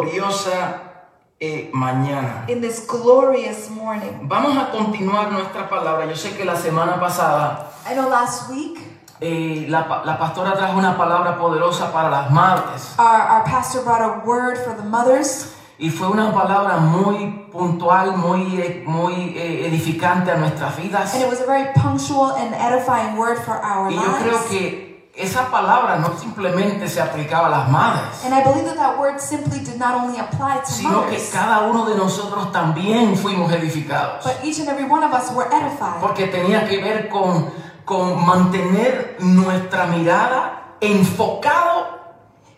gloriosa eh, mañana. in this glorious morning. Vamos a continuar nuestra palabra. Yo sé que la semana pasada I know last week eh, la, pa- la pastora trajo una palabra poderosa para las madres our, our pastor brought a word for the mothers, y fue una palabra muy puntual, muy, eh, muy edificante a nuestras vidas. and it was a very punctual and edifying word for our Y yo creo que esa palabra no simplemente se aplicaba a las madres, And I believe that that word simply did not only apply to sino que cada uno de nosotros también fuimos edificados. but each and every one of us were edified. Porque tenía que ver con, con mantener nuestra mirada enfocado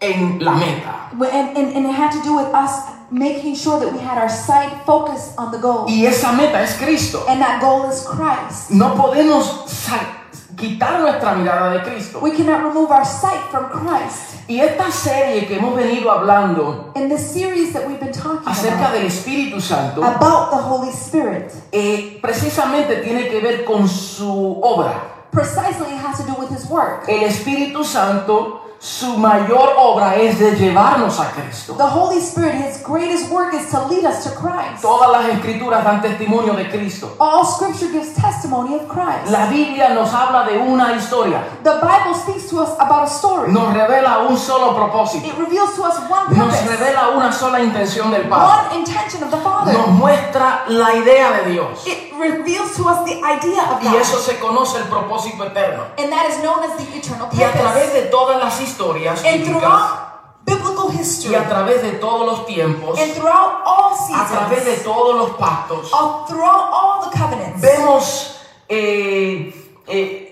en la meta. And, and, and it had to do with us making sure that we had our sight focused on the goal. Y esa meta es Cristo. And that goal is Christ. No podemos sa- quitar nuestra mirada de Cristo. We cannot remove our sight from Christ. Y esta serie que hemos venido hablando In this series that we've been talking acerca about, del Espíritu Santo, about the Holy Spirit, eh, precisamente tiene que ver con su obra. precisely it has to do with His work. El Espíritu Santo, su mayor obra es de llevarnos a Cristo. The Holy Spirit, His greatest work is to lead us to Christ. Todas las escrituras dan testimonio de Cristo. All scripture gives testimony of Christ. La Biblia nos habla de una historia, The Bible speaks to us about a story. nos revela un solo propósito, It reveals to us one nos purpose, revela una sola intención del Padre, one intention of the Father. nos muestra la idea de Dios. It reveals to us the idea of Y eso God. se conoce el propósito eterno. And that is known as the eternal Y a través de todas las historias And biblical y history, a través de todos los tiempos, and throughout all a través de seasons, todos los pactos, all, throughout all the covenants, vemos eh, eh,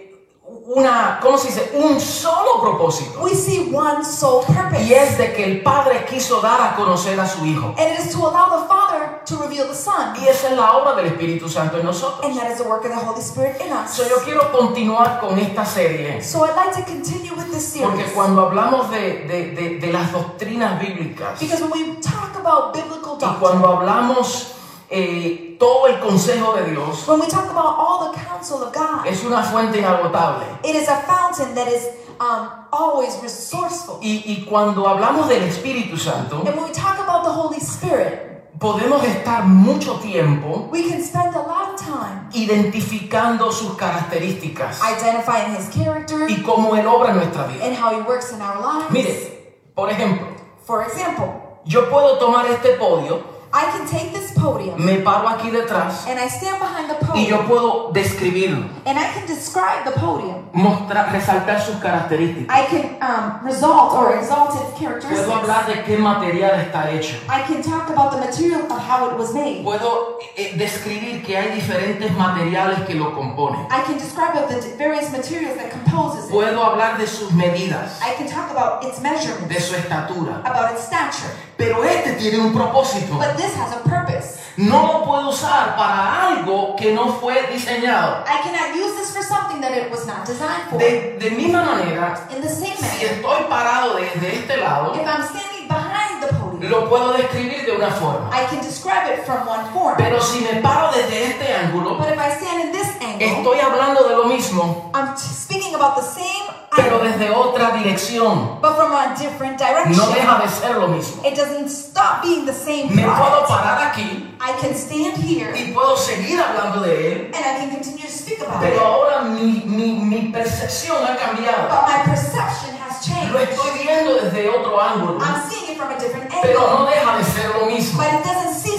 una, ¿cómo se dice? Un solo propósito. we see one sole purpose. Y es de que el Padre quiso dar a conocer a su Hijo. And it is to allow the Father to reveal the Son. Y esa es la obra del Espíritu Santo en nosotros. And that is the work of the Holy Spirit in us. So, yo quiero continuar con esta serie. So I'd like to continue with this Porque series. cuando hablamos de, de- de- de las doctrinas bíblicas Because when we talk about biblical y doctrine, cuando hablamos eh, todo el consejo de Dios, when we talk about all the counsel of God, es una fuente inagotable. it is a fountain that is um, always resourceful. Y, y cuando hablamos del Espíritu Santo, And when we talk about the Holy Spirit, podemos estar mucho tiempo we can spend a lot of time identificando sus características identifying His character y cómo Él obra en nuestra vida. and how He works in our lives. Mire, por ejemplo, For example, yo puedo tomar este podio, I can take this podium me paro aquí detrás and I stand behind the y yo podium puedo describirlo, and I can describe the podium. mostrar, resaltar sus características. I can um, result or exalt its Puedo characteristics. hablar de qué material está hecho. I can talk about the material of how it was made. Puedo eh, describir que hay diferentes materiales que lo componen. I can describe the various materials that composes it. Puedo hablar de sus medidas, I can talk about its de measurements, su estatura. about its stature. Pero este tiene un propósito. But this has a purpose. No lo puedo usar para algo que no fue diseñado. I cannot use this for something that it was not designed for. De, de misma manera, In the same si manner, estoy parado desde este lado, if I'm standing behind the podium, lo puedo describir de una forma. I can describe it from one form. Pero si me paro desde este ángulo, But if I stand in this angle, estoy hablando de lo mismo, I'm speaking about the same pero desde otra dirección. but from a different No direction. deja de ser lo mismo. It doesn't stop being the same Me puedo parar aquí I can stand here y puedo seguir hablando de él, and I can continue to speak about pero it. ahora mi, mi, mi percepción ha cambiado. But my perception has Lo changed. estoy viendo desde otro ángulo, I'm seeing it from a different pero angle. no deja de ser lo mismo. But it doesn't cease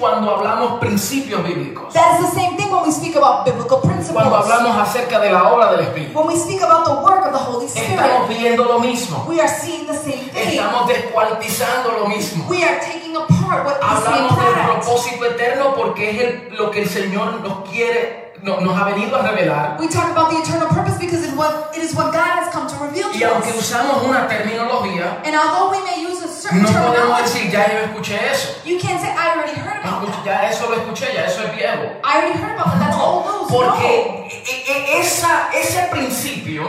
cuando hablamos principios bíblicos, That is the same thing when we speak about biblical principles. cuando hablamos acerca de la obra del Espíritu, When we speak about the work of the Holy estamos Spirit, viendo lo mismo, we are seeing the same thing. estamos descuartizando lo mismo. We are taking apart what Hablamos del propósito eterno porque es el- lo que el Señor nos quiere, no- nos ha venido a revelar. We talk about the eternal purpose because it, what, it is what God has come to reveal Y to aunque us. usamos una terminología, And although we may use a certain no podemos decir, ya yo escuché eso. you can't say, I already heard about Escuché- that. Ya eso lo escuché, ya eso es viejo. I already heard about that. That's old news. Porque e- e- esa, ese principio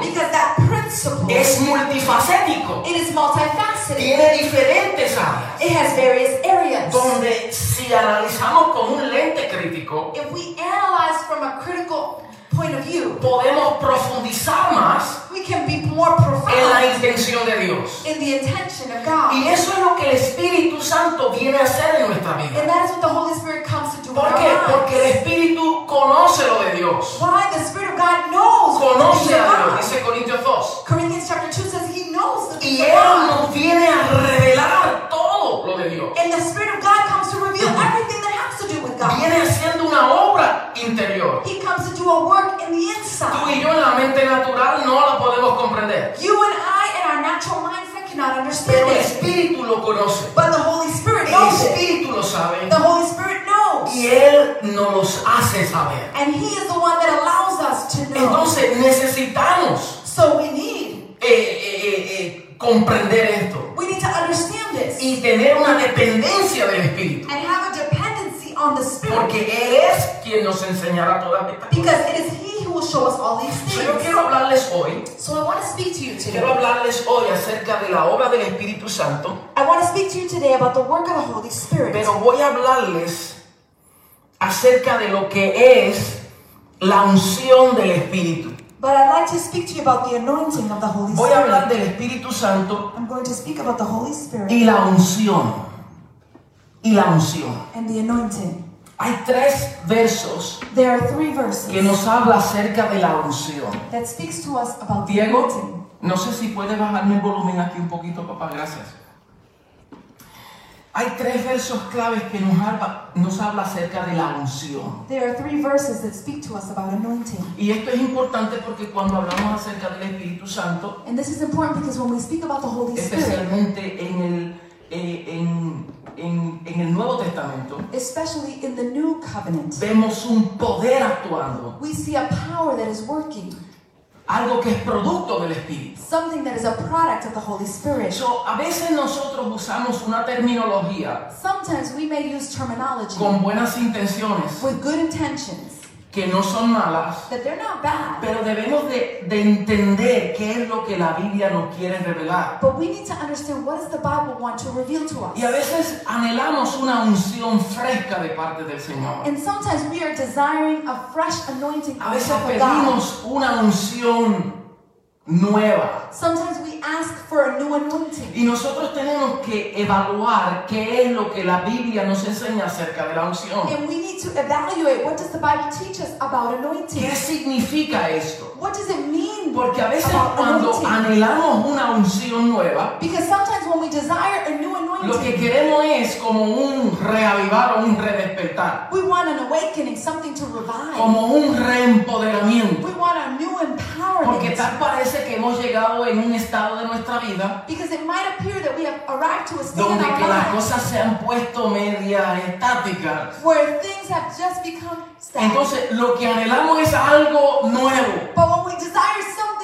es multifacético. it is multifaceted. Tiene diferentes áreas. It has various areas. Donde si analizamos con un lente crítico, If we analyze from a critical point of view, podemos profundizar más we can be more en la profound intención de Dios. in the intention of God. Y eso es lo que el Espíritu Santo viene a hacer en nuestra And vida. that is what the Holy Spirit comes to do ¿Por qué? Porque el. Espíritu conoce lo de Dios. Why? The Spirit of God knows Conoce a Dios, dice Corintios 2. Corinthians chapter 2 says he knows the Y Él nos viene a revelar todo lo de Dios. And the Spirit of God comes to reveal everything that has to do with God. Viene haciendo una obra interior. He comes to do a work in the Tú y inside. yo en la mente natural no la podemos comprender. You and I in our natural mindset cannot Pero understand el it. Espíritu lo conoce. But the Holy Spirit El. Espíritu lo sabe. The Holy Spirit knows. Y Él nos hace saber. And He is the one that allows us to know. Entonces necesitamos So we need, eh, eh, eh, eh, comprender esto we need to understand this y tener una dependencia del Espíritu. and have on the Spirit Porque Él es quien nos enseñará estas cosas. because it is He who will show us all these So, yo things. quiero hablarles hoy, So I want to speak to you quiero today. hablarles hoy acerca de la obra del Espíritu Santo, I want to speak to you today about the work of the Holy Spirit. pero voy a hablarles acerca de lo que es la unción del Espíritu. But I'd like to speak to you about the anointing of the Holy Voy a hablar Spirit. del Espíritu Santo I'm going to speak about the Holy Spirit y la unción. Y la unción. and the anointing. Hay tres versos There are three verses que nos habla acerca de la unción. that speaks to us about the Diego, anointing. no sé si puede bajarme el volumen aquí un poquito, papá, gracias. Hay tres versos claves que nos habla, nos habla acerca de la unción. There are three verses that speak to us about anointing. Y esto es importante porque cuando hablamos acerca del Espíritu Santo, And this is important because when we speak about the Holy Spirit, especialmente en el, eh, en, en- en el Nuevo Testamento, especially in the new covenant, vemos un poder actuando, we see a power that is working, algo que es producto del Espíritu. something that is a product of the Holy Spirit. So, a veces nosotros usamos una terminología Sometimes we may use terminology con buenas intenciones with good intentions que no son malas, that they're not bad, pero debemos de, de entender qué es lo que la Biblia nos quiere revelar. but we need to understand what does the Bible want to reveal to us. Y a veces anhelamos una unción fresca de parte del Señor. And sometimes we are desiring a fresh anointing A veces pedimos una unción nueva. Sometimes we ask for a new anointing. Y nosotros tenemos que evaluar qué es lo que la Biblia nos enseña acerca de la unción. And we need to evaluate what does the Bible teach us about anointing? ¿Qué significa esto? What does it mean Porque a veces cuando anointing? anhelamos una unción nueva, Because sometimes when we desire a new lo que anointing, queremos es como un reavivar o un redespertar, we want an awakening, something to revive. como un reempoderamiento. We want a new Porque empowerment. tal parece que hemos llegado en un estado de nuestra vida Because it might appear that we have arrived to a state in donde our que las cosas se han puesto media estáticas. where things have just become stagnant. Entonces lo que anhelamos es algo nuevo, But when we desire something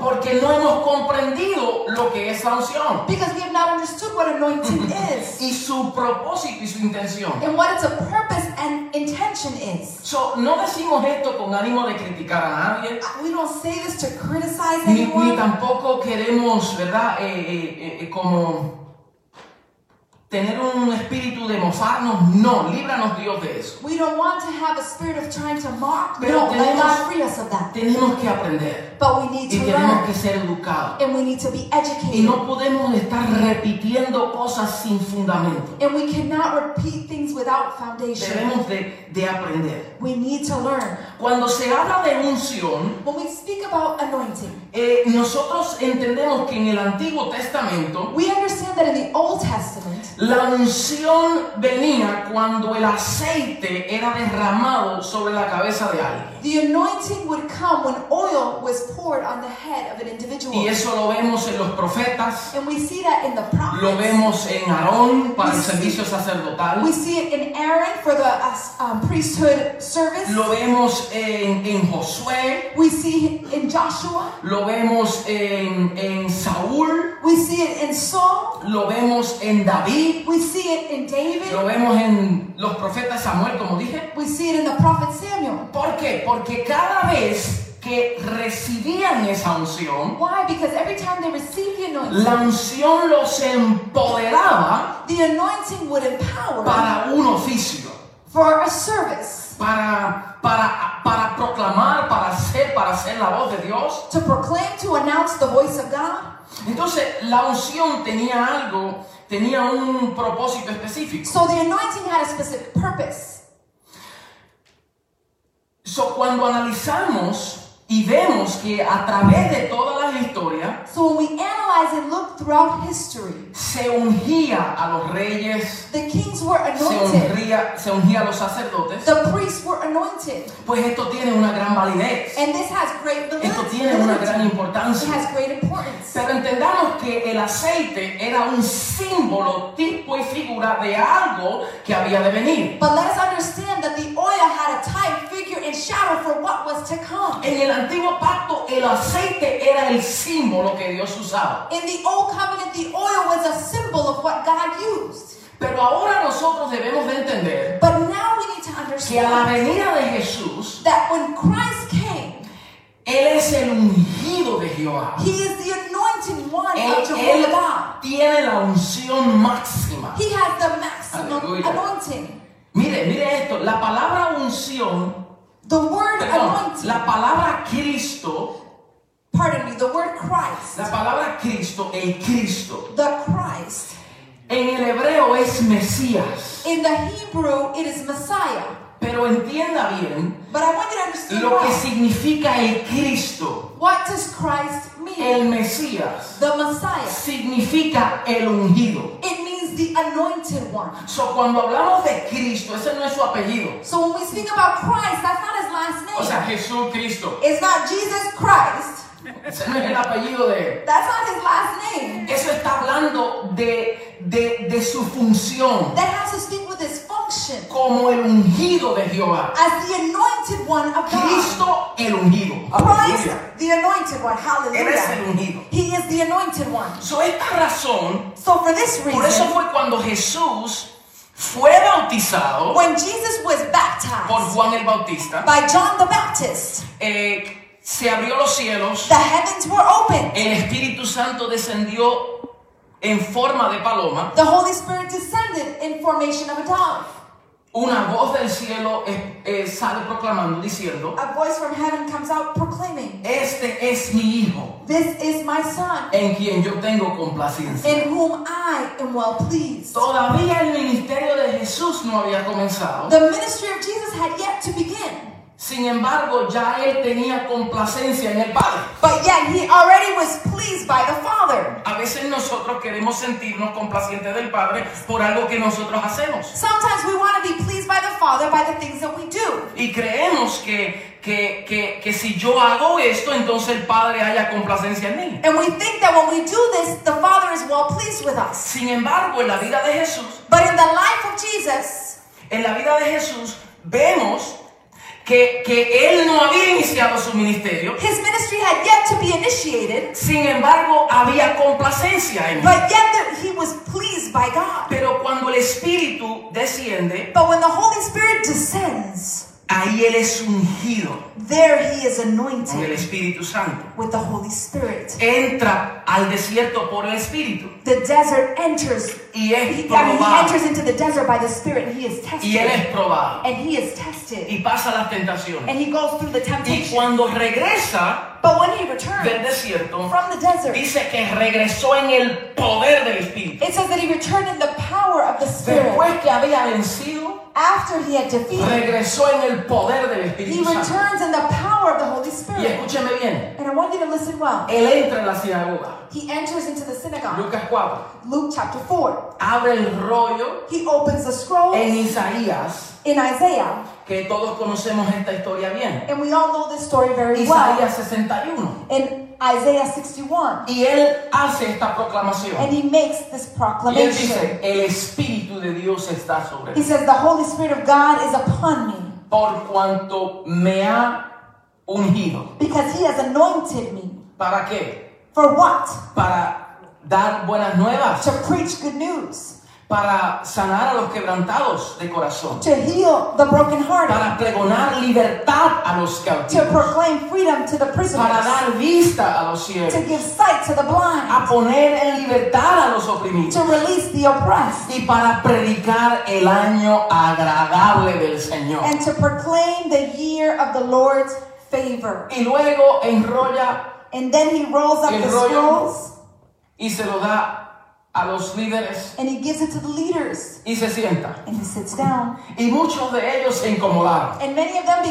porque no hemos comprendido lo que es la unción because we have not understood what anointing is y su propósito y su intención. and what its a purpose and intention is. So, no decimos esto con ánimo de criticar a nadie, We don't say this to criticize ni, ni anyone. tampoco queremos, ¿verdad? Eh, eh, eh, como tener un espíritu de mofarnos. No, líbranos Dios de eso. We don't want to have a spirit of trying to mock. Pero No, tenemos- God free us of that. Tenemos que aprender But we need y to tenemos learn que ser educados. and we need to be Y educated. no podemos estar repitiendo cosas sin fundamento. And we cannot repeat things without foundation. Debemos de, de aprender. We need to learn. Cuando se habla de unción, When we speak about anointing, eh, nosotros entendemos que en el Antiguo Testamento we understand that in the Old Testament, La unción venía cuando el aceite era derramado sobre la cabeza de alguien. The anointing would come when oil was poured on the head of an individual. Y eso lo vemos en los profetas, And we see that in the prophets. lo vemos en Aarón para el We see- servicio sacerdotal, We see it in Aaron for the uh, um, priesthood service. lo vemos en, en Josué, We see it in Joshua. lo vemos en, en Saúl, We see it in Saul. lo vemos en David, We see it in David. lo vemos en los profetas Samuel, como dije. We see it in the prophet Samuel. ¿Por qué? Porque cada vez que recibían esa unción, Why? Because every time they received the anointing, La unción los empoderaba the anointing would empower para un oficio, for a service, para, para, para proclamar, para hacer, para hacer la voz de Dios. to proclaim, to announce the voice of God. Entonces, la unción tenía algo, tenía un propósito específico. So the anointing had a specific purpose. So, cuando analizamos y vemos que a través de todas las historias So when we analyze and look throughout history, se ungía a los reyes, the kings were se anointed, ungía, se ungía a los sacerdotes, the priests were anointed, pues esto tiene una gran validez. and this has great Esto validity. tiene una gran It importancia. has great importance. Pero entendamos que el aceite era un símbolo, tipo y figura de algo que había de venir. But let us understand that the oil had a type, figure, and shadow for what was to come. En el antiguo pacto el aceite era el símbolo que Dios usaba. In the old covenant, the oil was a symbol of what God used. Pero ahora nosotros debemos de entender But now we need to que a la venida de Jesús, that when Christ came, Él es el ungido de Jehová. He is the anointed one Él, of Jehovah God. tiene la unción máxima. He has the maximum anointing. Mire, mire esto, la palabra unción, The word perdón, anointing, la palabra Cristo, pardon me, the word Christ, la palabra Cristo, el Cristo, the Christ, en el hebreo es Mesías. in the Hebrew, it is Messiah. Pero entienda bien But I want you to understand lo que significa el Cristo, what does Christ mean? el Mesías. The Messiah. Significa el ungido. It means the anointed one. So, cuando hablamos de Cristo, ese no es su apellido. So when we speak about Christ, that's not his last name. O sea, Jesús Cristo. it's not Jesus Christ. Ese no es el apellido de él. That's not his last name. Eso está hablando de, de, de su función That has to speak with his function como el ungido de Jehová. as the anointed one of God. Cristo el ungido. Christ, the anointed one. Él es el ungido. He is the anointed one. So, esta razón, So for this por eso reason, fue cuando Jesús fue bautizado when Jesus was por baptized Juan el Bautista, by John the Baptist, eh, se abrió los cielos, the heavens were opened. el Espíritu Santo descendió en forma de paloma, The Holy Spirit descended in formation of a dove. una voz del cielo eh, eh, sale proclamando, diciendo, A voice from heaven comes out proclaiming, este es mi Hijo, This is my son, en quien yo tengo complacencia. in whom I am well pleased. Todavía el ministerio de Jesús no había comenzado, The ministry of Jesus had yet to begin, sin embargo ya él tenía complacencia en el Padre. but yet he already was pleased by the Father. A veces nosotros queremos sentirnos complacientes del Padre por algo que nosotros hacemos. Sometimes we want to be pleased by the Father by the things that we do. Y creemos que, que, que, que si yo hago esto, entonces el Padre haya complacencia en mí. And we think that when we do this, the Father is well pleased with us. Sin embargo, en la vida de Jesús, But in the life of Jesus, en la vida de Jesús, vemos que, que él no había iniciado su ministerio. his ministry had yet to be initiated, Sin embargo, había complacencia en él. but yet that he was pleased by God. Pero cuando el Espíritu desciende, But when the Holy Spirit descends, ahí él es ungido there he is con el anointed Espíritu Santo. with the Holy Spirit. Entra al desierto por el Espíritu The desert enters, y es he, mean, he probado. enters into the desert by the Spirit and he is Y él es tested. probado. And he is tested. Y pasa las tentaciones. And he goes through the Y temptation. cuando regresa But when he del returns desierto, from the desert, dice que regresó en el poder del Espíritu. it says that he returned in the power of the Spirit. Después que había vencido, After he had defeated, regresó en el poder del he Espíritu Santo. returns in the power of the Holy Y Spirit. escúcheme bien, And I want you to listen well. él entra en la sinagoga. He enters into the synagogue. Lucas 4. Luke chapter 4. Abre el rollo He opens the scroll en Isaías, in Isaiah. que todos conocemos esta historia bien. And we all know this story very well. Isaías 61. In Isaiah 61. Y él hace esta proclamación. And he makes this Y él proclamation. dice, el Espíritu de Dios está sobre He mí. says, The Holy Spirit of God is upon me Por cuanto me ha ungido. because he has anointed me. ¿Para qué? For what? Para dar buenas nuevas. To preach good news. para sanar a los quebrantados de corazón, to heal the brokenhearted, para pregonar libertad a los to cautivos, proclaim freedom to the para prisoners, dar vista a los to ciegos, give sight to the blind, a poner en libertad a los oprimidos to release the oppressed, y para predicar el año agradable del Señor. and to proclaim the year of the Lord's favor. Y luego enrolla And then he rolls up El the rollo. scrolls y se lo da a los líderes and he gives it to the leaders y se sienta. and he sits down. Y muchos de ellos se incomodaron. And many of them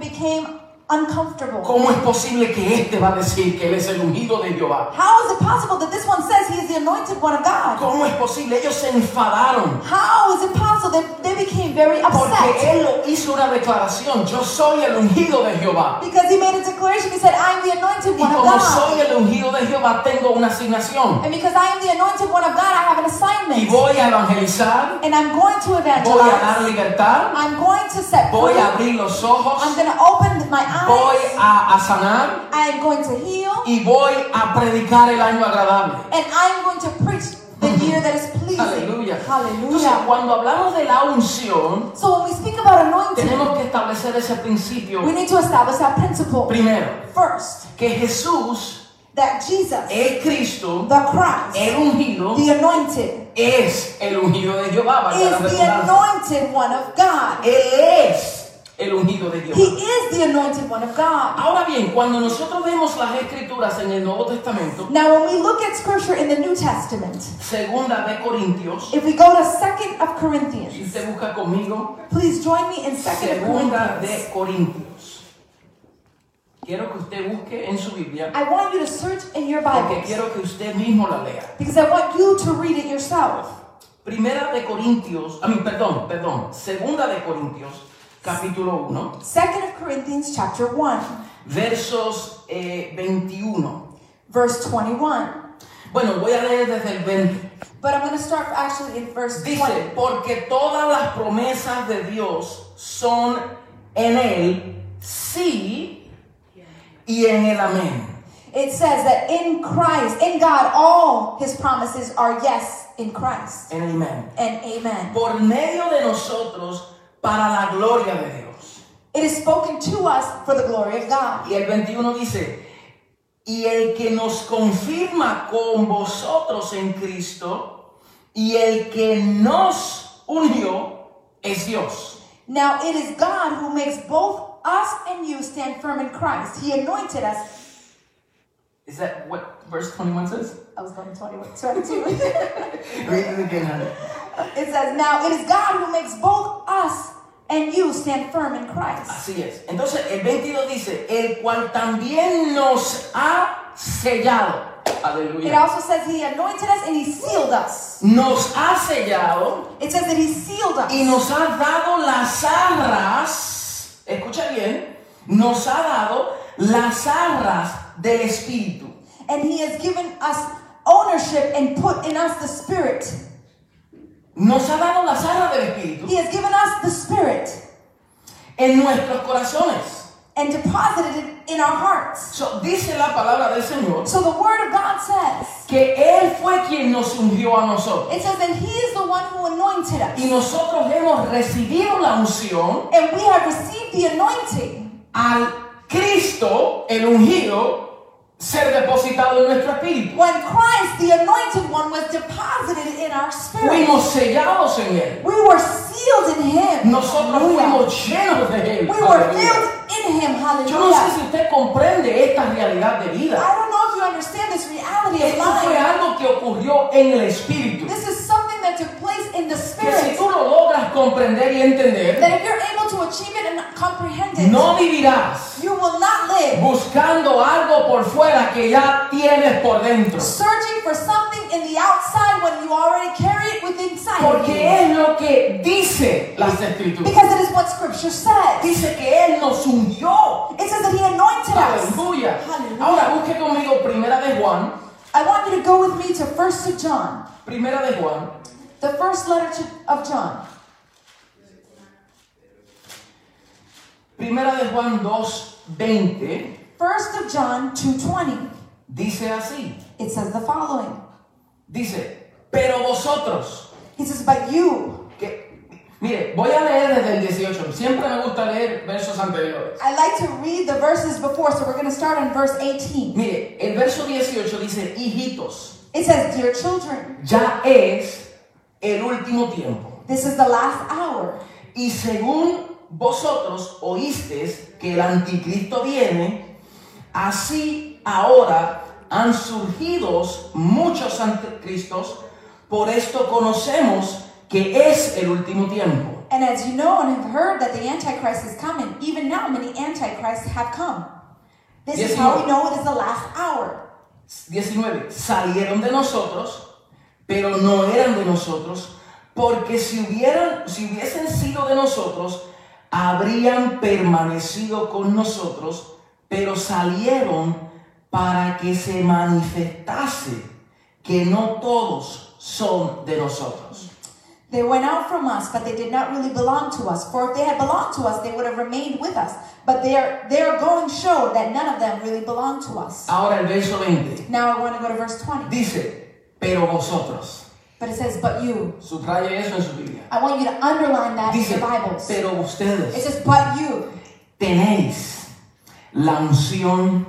became uncomfortable. ¿Cómo es posible que este va a decir que él es el ungido de Jehová? How is it possible that this one says he is the anointed one of God? ¿Cómo es posible? Ellos se enfadaron How is it possible that they became very porque upset? él lo hizo una declaración. Yo soy el ungido de Jehová. Because he made a declaration, he said, I am the anointed Y one of como God. soy el ungido de Jehová, tengo una asignación. And because I am the anointed one of God, I have an Y assignment. voy a evangelizar, And I'm going to voy a dar evangelize. libertad, I'm going to set voy free. a abrir los ojos, I'm going to open my voy eyes. a, a sanar I am going to heal. y voy a predicar el año agradable. And I am going to preach the year that is pleasing. Aleluya. Entonces, Hallelujah. cuando hablamos de la unción, So when we speak about anointing, tenemos que establecer ese principio we need to establish that principle. primero, First, que Jesús, that Jesus, el Cristo, the Christ, el ungido, the anointed, es el ungido de Jehová. is the anointed one of God. Él es el ungido de He Jehová. is the anointed one of God. Ahora bien, cuando nosotros vemos las escrituras en el Nuevo Testamento, Now, when we look at scripture in the New Testament, segunda de Corintios, if we go to Second of si Corinthians, usted busca conmigo, please join me in Second of segunda Corinthians. de Corintios. Quiero que usted busque en su Biblia, I want you to search in your porque Bibles quiero que usted mismo la lea. because I want you to read it yourself. Primera de Corintios, a mí, perdón, perdón, segunda de Corintios, capítulo 1, Second of Corinthians chapter 1, versos eh, 21. verse 21. Bueno, voy a leer desde el 20. But I'm going to start actually in verse 20. Dice, porque todas las promesas de Dios son en Él sí y en el amén. It says that in Christ, in God, all his promises are yes in Christ En el amén. and amen. Por medio de nosotros para la gloria de Dios. It is spoken to us for the glory of God. Y el 21 dice, y el que nos confirma con vosotros en Cristo y el que nos unió es Dios. Now it is God who makes both us and you stand firm in Christ. He anointed us. Is that what verse 21 says? I was going 21, 22. Read it again, honey. it says, Now it is God who makes both us and you stand firm in Christ. Así es. Entonces el 22 dice, el cual también nos ha sellado. It Aleluya. also says He anointed us and He sealed us. Nos ha sellado It says that He sealed us. y nos ha dado las arras, escucha bien, nos ha dado las arras del Espíritu. And He has given us ownership and put in us the Spirit. Nos ha dado las arras del Espíritu He has given us the Spirit en nuestros corazones. and deposited it in our hearts. So, dice la palabra del Señor So the Word of God says, que Él fue quien nos ungió a nosotros. it says that He is the one who anointed us. Y nosotros hemos recibido la unción And we have received the anointing al Cristo, el ungido, ser depositado en nuestro espíritu. when Christ, the anointed one, was deposited in our spirit. Fuimos sellados en Él. We were sealed in Him. Nosotros Hallelujah. fuimos llenos de Él. We were filled in Him. Yo no sé Hallelujah. si usted comprende esta realidad de vida. I don't know if you understand this reality of Esto fue life. algo que ocurrió en el espíritu. This that took place in the Que si spirit. tú lo logras comprender y entender, That if you're able to achieve it and comprehend it, no vivirás you will not live buscando algo por fuera que ya tienes por dentro. searching for something in the outside when you already carry it within inside Porque es lo que dice las escrituras. Because it is what Scripture says. Dice que Él nos ungió. It says that He anointed us. Aleluya. Hallelujah. Ahora busque conmigo Primera de Juan. I want you to go with me to First of John, Primera de Juan. The first letter to, of John. Primera de Juan 2.20. First of John 2:20. Dice así. It says the following. Dice, pero vosotros, He says, but you. Que, mire, voy a leer desde el 18. Siempre me gusta leer versos anteriores. I like to read the verses before, so we're going to start on verse 18. Mire, el verso 18 dice, hijitos, It says, Dear children, ya es el último tiempo. this is the last hour. Y según vosotros oísteis que el anticristo viene, así ahora han surgido muchos anticristos, por esto conocemos que es el último tiempo. And as you know and have heard that the Antichrist is coming, even now many Antichrists have come. This is how we know it is the last hour. 19. Salieron de nosotros, pero no eran de nosotros, porque si hubieran, si hubiesen sido de nosotros, habrían permanecido con nosotros, pero salieron para que se manifestase que no todos son de nosotros. They went out from us, but they did not really belong to us. For if they had belonged to us, they would have remained with us. But their, their going showed that none of them really belonged to us. Ahora el verso 20 Now I want to go to verse 20. dice, pero vosotros, But it says, But you. subraye eso en su Biblia, I want you to underline that in dice, your Bibles. It pero ustedes says, But you. tenéis la unción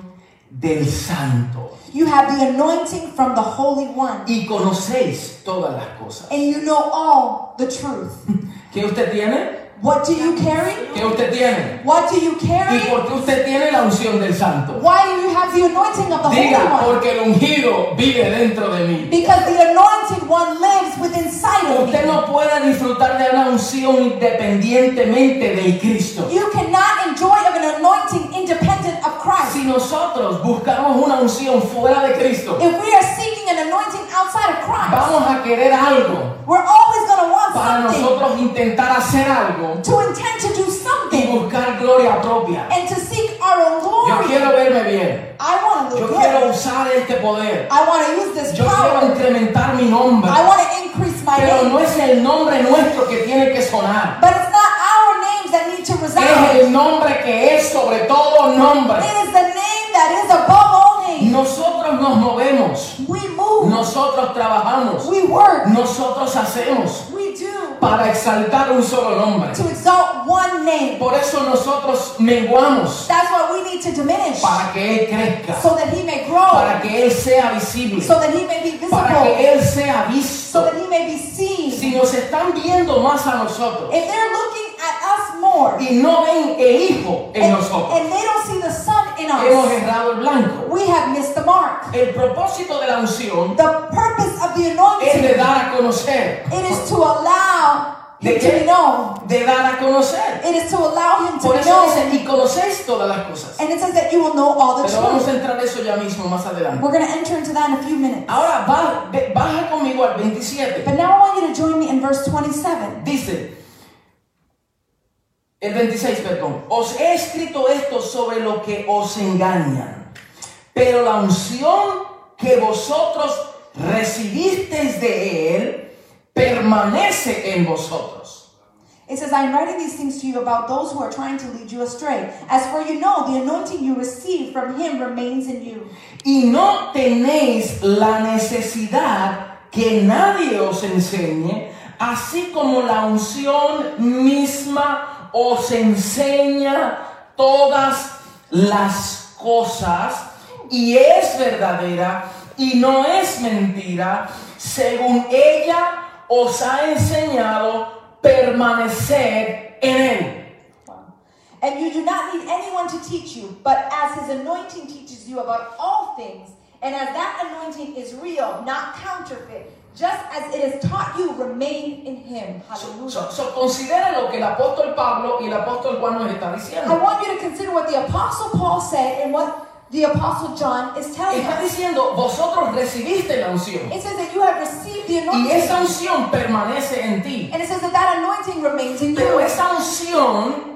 del santo You have the anointing from the Holy One. y conocéis todas las cosas. And you know all the truth. ¿Qué usted tiene? What do you carry? ¿Qué usted tiene? What do you ¿Y carry? por qué usted tiene la unción del santo? Why do you have the anointing of the Holy Diga, One? porque el ungido vive dentro de mí. Because the anointed one lives within sight of Usted no puede disfrutar de una unción independientemente del Cristo. You cannot enjoy of an anointing independent of Christ. Si nosotros buscamos una unción fuera de Cristo, If we are an anointing outside of Christ, vamos a querer algo we're always going to want para something nosotros intentar hacer algo to intend to do y something buscar gloria propia. and to seek our own Yo quiero verme bien. I want to Yo quiero usar este poder. I want to use this Yo quiero incrementar mi nombre. I want to increase my Pero no name. es el nombre nuestro que tiene que sonar. But it's not our names that need to Es resound. el nombre que es sobre todo nombre. It is the name that is above all names. Nosotros nos movemos. We. Nosotros trabajamos. We work. Nosotros hacemos We do. para exaltar un solo nombre. To exalt one name. Por eso nosotros menguamos That's why we need to diminish. para que Él crezca, So that he may grow. para que Él sea visible, So that he may be para visible. que Él sea So visto. that he may be seen. Si nos están viendo más a nosotros If they're looking more. y no ven el Hijo en And, nosotros, and they don't see the sun in hemos us. errado el blanco. We have missed the mark. El propósito de la unción The purpose of the es de anointing. dar a conocer, It is to allow ¿De known. de dar a conocer. It is to allow him to Por eso dice, y conocéis todas las cosas. And it says that you will know all the Pero vamos a truth. entrar eso ya mismo más adelante. We're going to enter into that in a few minutes. Ahora ve- baja conmigo al 27. But now I want you to join me in verse 27. Dice, el 26, perdón, os he escrito esto sobre lo que os engañan, pero la unción que vosotros recibisteis de él permanece en vosotros. It says, I am writing these things to you about those who are trying to lead you astray. As for you know, the anointing you received from him remains in you. Y no tenéis la necesidad que nadie os enseñe, así como la unción misma os enseña todas las cosas y es verdadera y no es mentira, según ella os ha enseñado permanecer en él. And you do not need anyone to teach you, but as his anointing teaches you about all things, and as that anointing is real, not counterfeit, just as it is taught you, remain in him. Hallelujah. So- so considera lo que el apóstol Pablo y el apóstol Juan nos está I diciendo. want you to consider what the Apostle Paul said and what the Apostle John is telling Está us. diciendo, vosotros recibiste la unción. It says that you have received the Y esa anointing. unción permanece en ti. And it says that that anointing remains in Pero you. esa unción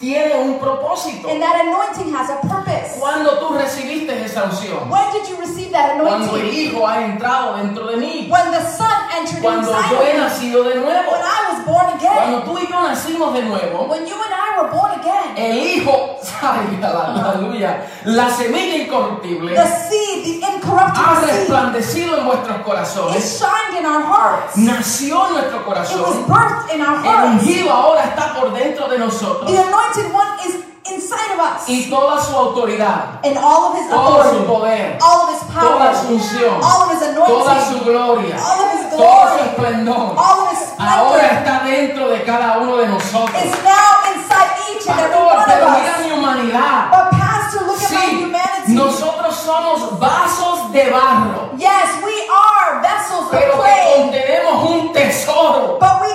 tiene un propósito. And that anointing has a purpose. Cuando tú recibiste esa unción? When did you receive that Cuando el anointing? Hijo ha entrado dentro de mí. When the Son entered Cuando inside yo he nacido de nuevo. When I was born again, Cuando tú y yo nacimos de nuevo, when you and I were born again, el Hijo, aleluya, la semilla incorruptible the seed, the ha incorruptible seed, resplandecido en vuestros it corazones, shined in our hearts. nació en nuestro It was corazón, birthed in our el ungido ahora está por dentro de nosotros The anointed one is inside of us. y toda su autoridad, And all of his todo su poder, all of his toda su power, unción, all of his toda anointing, su gloria, all of his todo su glory, esplendor, all of his ahora splendor está dentro de cada uno de nosotros. is now inside each and every one pero of mira us. mi humanidad. But Pastor, look at my Sí, humanity. nosotros somos vasos de barro, Yes, we are vessels of pero que clay, contenemos un tesoro. but we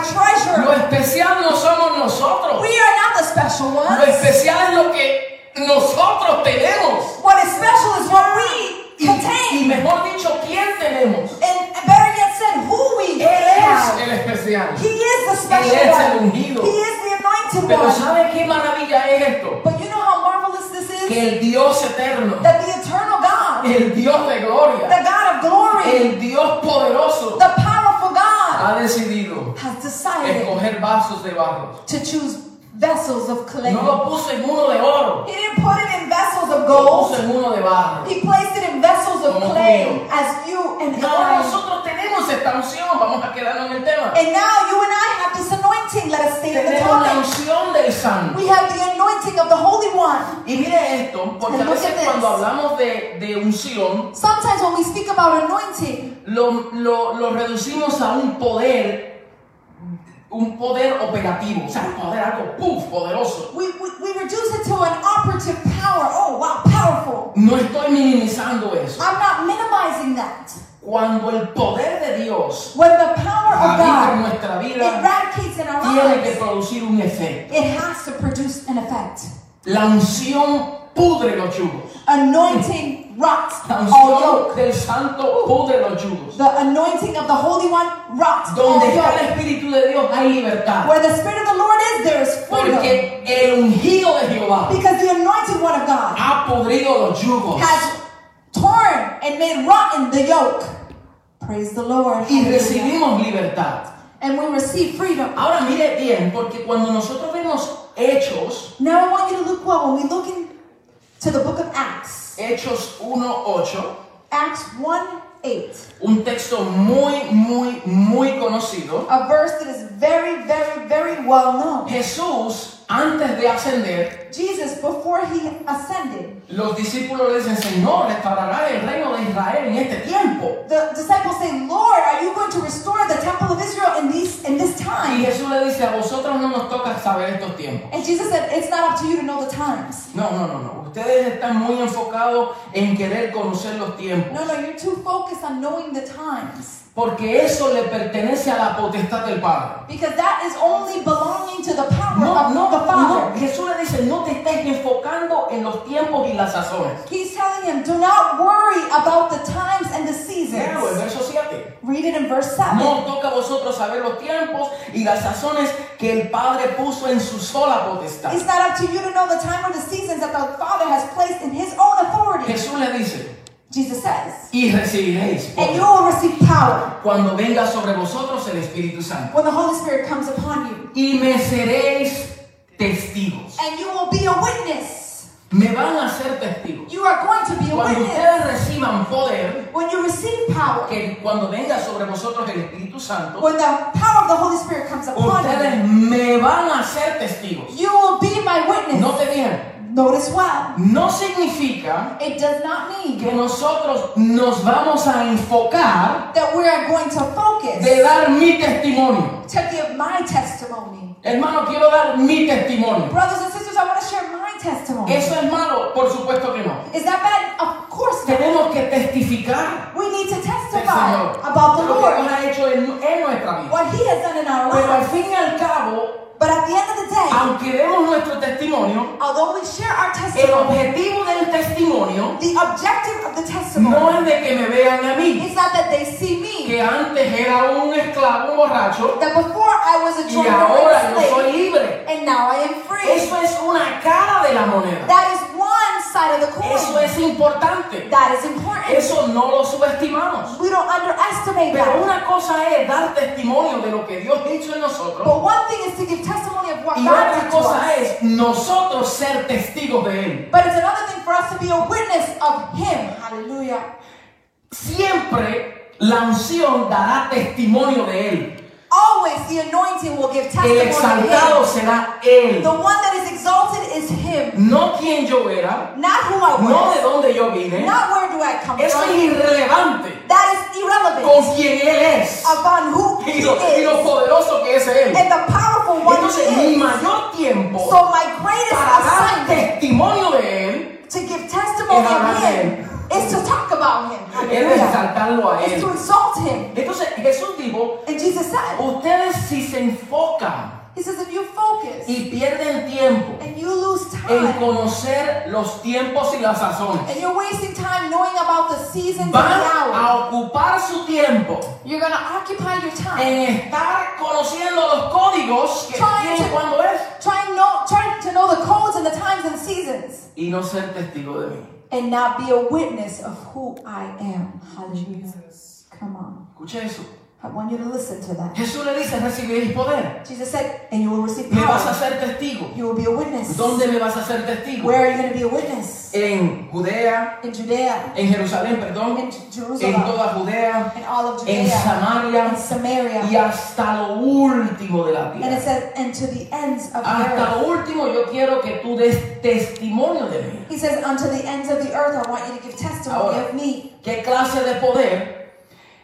contain a Lo treasure. especial no somos nosotros. We are not the special Lo ones. especial es lo que nosotros tenemos. What is special is what we Y, y contain. mejor dicho, ¿quién tenemos? And better yet said, who we Él es have. el especial. He is the Él special es el ungido. He is the anointed Pero one. ¿sabe qué maravilla es esto? But you know how marvelous this is? Que el Dios eterno, That the eternal God, el Dios de the gloria, God of glory, el Dios poderoso, the ha decidido has decided escoger vasos de barro. to choose vessels of clay. No lo puso en uno de oro, He didn't put it in vessels of lo gold. puso en uno de barro. He placed it in vessels of Como clay as you and ahora I. nosotros tenemos esta vamos a quedarnos en el tema. And now you and I have this anointing. Let us stay in the Tenemos la topic. unción del santo. We have the anointing of the Holy One. Y mire esto, porque a And look veces at this. cuando hablamos de, de unción, Sometimes when we speak about anointing, lo, lo, lo reducimos a un poder, un poder operativo, o sea, poder algo puff, poderoso. we, we, we reduce it to an operative power. Oh, wow, powerful. No estoy minimizando eso. I'm not minimizing that. Cuando el poder de Dios When the power of radica en God nuestra vida, eradicates in our tiene que producir un efecto. it has to produce an effect. La unción pudre los yugos. Anointing rots La all unción yoke. del santo pudre los yugos. The anointing of the Holy One rots all Donde está el. Espíritu de Dios hay libertad. Where the Spirit of the Lord is, there is freedom. Porque el ungido de Jehová Because the anointed one of God ha podrido los yugos has torn and made rotten the yoke. Praise the Lord. y recibimos libertad. And we receive freedom. Ahora mire bien, porque cuando nosotros vemos Hechos, Now I want you to look well when we look into the book of Acts. Hechos 1.8, Acts 1 8. un texto muy, muy, muy conocido, A verse that is very, very, very well known. Jesús, antes de ascender, Jesus, before he ascended, los discípulos le dicen, Señor, restaurará el reino de Israel en este tiempo. the disciples say, Lord, are you going to restore the temple of Israel in, these, in this Y time? Jesús le dice, a vosotros no nos toca saber estos tiempos. And Jesus said, It's not up to you to know the times. No, no, no, no. Ustedes están muy enfocados en querer conocer los tiempos. No, no, you're too focused on knowing the times. Porque eso le pertenece a la potestad del Padre. Because that is only belonging to the power No, of no, the no. Father. Jesús le dice, no te estés enfocando en los tiempos y las sazones. He's telling him, do not worry about the times and the Léalo, el seasons. verso 7. Read it in verse 7. No toca a vosotros saber los tiempos y las sazones que el Padre puso en su sola potestad. It's not up to you to know the time or the seasons that the Father has placed in His own authority. Jesús le dice, Jesus says, y recibiréis and you poder will receive power cuando venga sobre vosotros el Espíritu Santo. when the Holy Spirit comes upon you. Y me seréis testigos. And you will be a witness. Me van a ser testigos. You are going to be a Cuando witness. ustedes reciban poder, When you receive power, que cuando venga sobre vosotros el Espíritu Santo, when the power of the Holy Spirit comes upon ustedes you, me van a ser testigos. you will be my witness. Note bien, Notice well. no significa It does not mean que nosotros nos vamos a enfocar that we are going to focus de dar mi testimonio. to give my testimony. Hermano, quiero dar mi testimonio. Brothers and sisters, I want to share my testimony. ¿Eso es malo? Por supuesto que no. Is that bad? Of course not. Tenemos que testificar We need to testify about the Lo que Lord, Dios ha hecho en, en nuestra vida. what He has done in our Pero al lives. fin y al cabo, But at the end of the day, aunque demos nuestro testimonio, although we share our el testimony, objetivo del testimonio the objective of the no testimony es de que me vean a mí, is not that they see me, que antes era un esclavo, un borracho, that before I was a y ahora yo slave, soy libre. and now I am free. Eso es una cara de la moneda. That is one side of the coin. Eso es importante. That is important. Eso no lo subestimamos. We don't underestimate Pero that. una cosa es dar testimonio de lo que Dios hizo en nosotros. But one thing is to give testimony of what Y God otra cosa us. es nosotros ser testigos de Él. But it's another thing for us to be a witness of Him. Hallelujah. Siempre la unción dará testimonio de Él. Always the anointing will give El testimony of exaltado será Él. The one that is exalted is Him. No quien yo era, Not who I no de was. dónde yo vine. Not where do I come Eso es from. irrelevante That is irrelevant con quien Él es upon who He y lo, y lo is poderoso que es Él. and the powerful one Entonces, mi He is. mayor tiempo So my greatest para dar testimonio de Él to give testimony Es of Him is to talk about Him. es exaltarlo a Is to Él. exalt Him. Entonces, Jesús dijo, And Jesus said, ustedes si se enfocan He says, if you focus y pierden tiempo and you lose en time conocer los tiempos y las sazones, and you're wasting time knowing about the seasons and the van hours, a ocupar su tiempo you're going to occupy your time en estar conociendo los códigos que Trying tiene to- cuando es trying, know, trying to know the codes and the times and seasons y no ser testigo de mí. And not be a witness of who I am. Hallelujah. Come on. Escuche eso. I want you to listen to that. Jesús le dice, recibiréis poder. Jesus said, and you will receive Me vas a hacer testigo. You will be a witness. ¿Dónde me vas a hacer testigo? Where are you going to be a witness? En Judea, In Judea, en Jerusalén, perdón, in en Jerusalem, toda Judea, in all of en Judea, Samaria in Samaria. y hasta lo último de la And it tierra. says, and to the ends of the Hasta earth. lo último yo quiero que tú des testimonio de mí. He says, unto the ends of the earth, I want you to give testimony Ahora. of me. ¿Qué clase de poder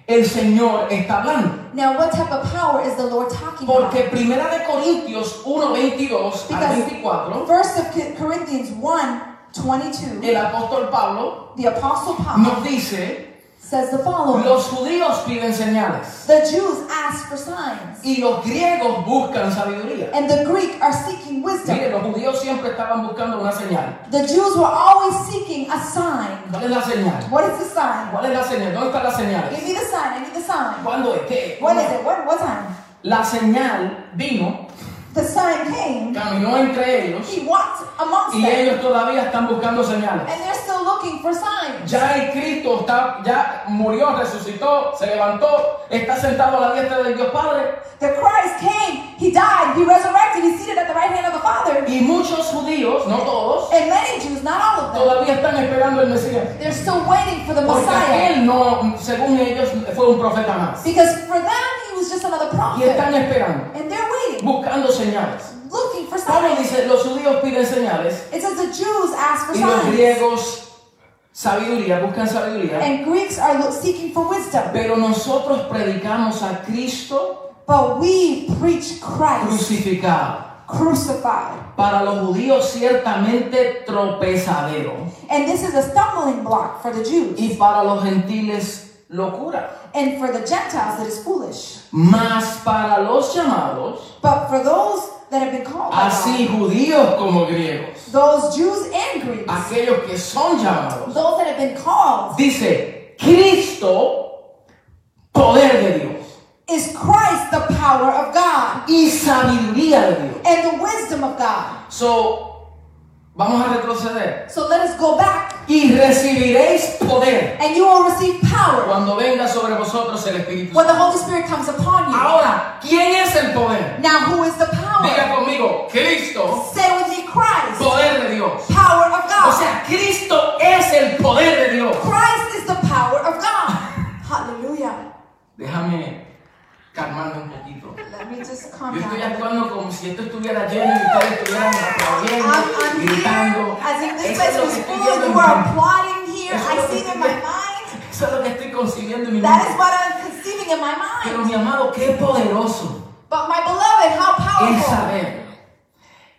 el Señor está hablando? Now, what type of power is the Lord talking Porque about? Primera de Corintios 1, 22 al Because 24, First of Co- Corinthians 1, 22, el apóstol Pablo the Apostle Paul nos dice, says the following. los judíos piden señales The Jews ask for signs, y los griegos buscan sabiduría. and the Greek are seeking Mire, wisdom. los judíos siempre estaban buscando una señal. The Jews were always seeking a sign. ¿Cuál es la señal? What is the sign? ¿Cuál es la señal? ¿Dónde está la señal? Give me the sign. I need the sign. ¿Cuándo es qué? What is it? What, what time? La señal vino, The sign came. caminó entre ellos He walked amongst y them, ellos todavía están buscando señales. and they're still looking for signs. Ya el Cristo está, ya murió, resucitó, se levantó, está sentado a la diestra del Dios Padre. The Christ came, He died, He resurrected, He's seated at the right hand of the Father. Y muchos judíos, no todos, And many Jews, not all of them, todavía están esperando el Mesías. they're still waiting for the Porque Messiah. él no, según ellos, fue un profeta más. Because for them, He was just another Y prophet. están esperando, And they're waiting, buscando señales. looking for Pablo signs. dice, los judíos piden señales It says the Jews ask for y los signs. griegos sabiduría, buscan sabiduría. And Greeks are seeking for wisdom. Pero nosotros predicamos a Cristo But we preach Christ crucificado. crucified. Para los judíos ciertamente tropezadero And this is a stumbling block for the Jews. y para los gentiles locura. And for the Gentiles, it is foolish. Mas para los llamados, But for those that have been called así God, judíos como griegos, those Jews and Greeks, aquellos que son llamados, those that have been called, dice Cristo, poder de Dios is Christ the power of God y sabiduría de Dios. and the wisdom of God. So, vamos a retroceder. So let us go back Y recibiréis poder and you will receive power cuando venga sobre vosotros el Espíritu when the. Holy Spirit comes upon you. Ahora, ¿quién es el poder? Now, who is the Diga power? conmigo, Cristo, Say with me, Christ, poder de Dios. power of O God. sea, Cristo es el poder de Dios. Christ is the power of God. Hallelujah. Déjame calmarme un poquito. Let me just calm Yo estoy actuando como si esto estuviera lleno y ustedes estuvieran aplaudiendo, gritando. here as if this Eso place es lo was que estoy full viendo en you mi were mente. applauding here. Eso I es lo see que it in my estoy- es concibiendo en mi That is mente. what I'm conceiving in my Pero mind. mi amado, qué poderoso But my beloved, how es powerful saber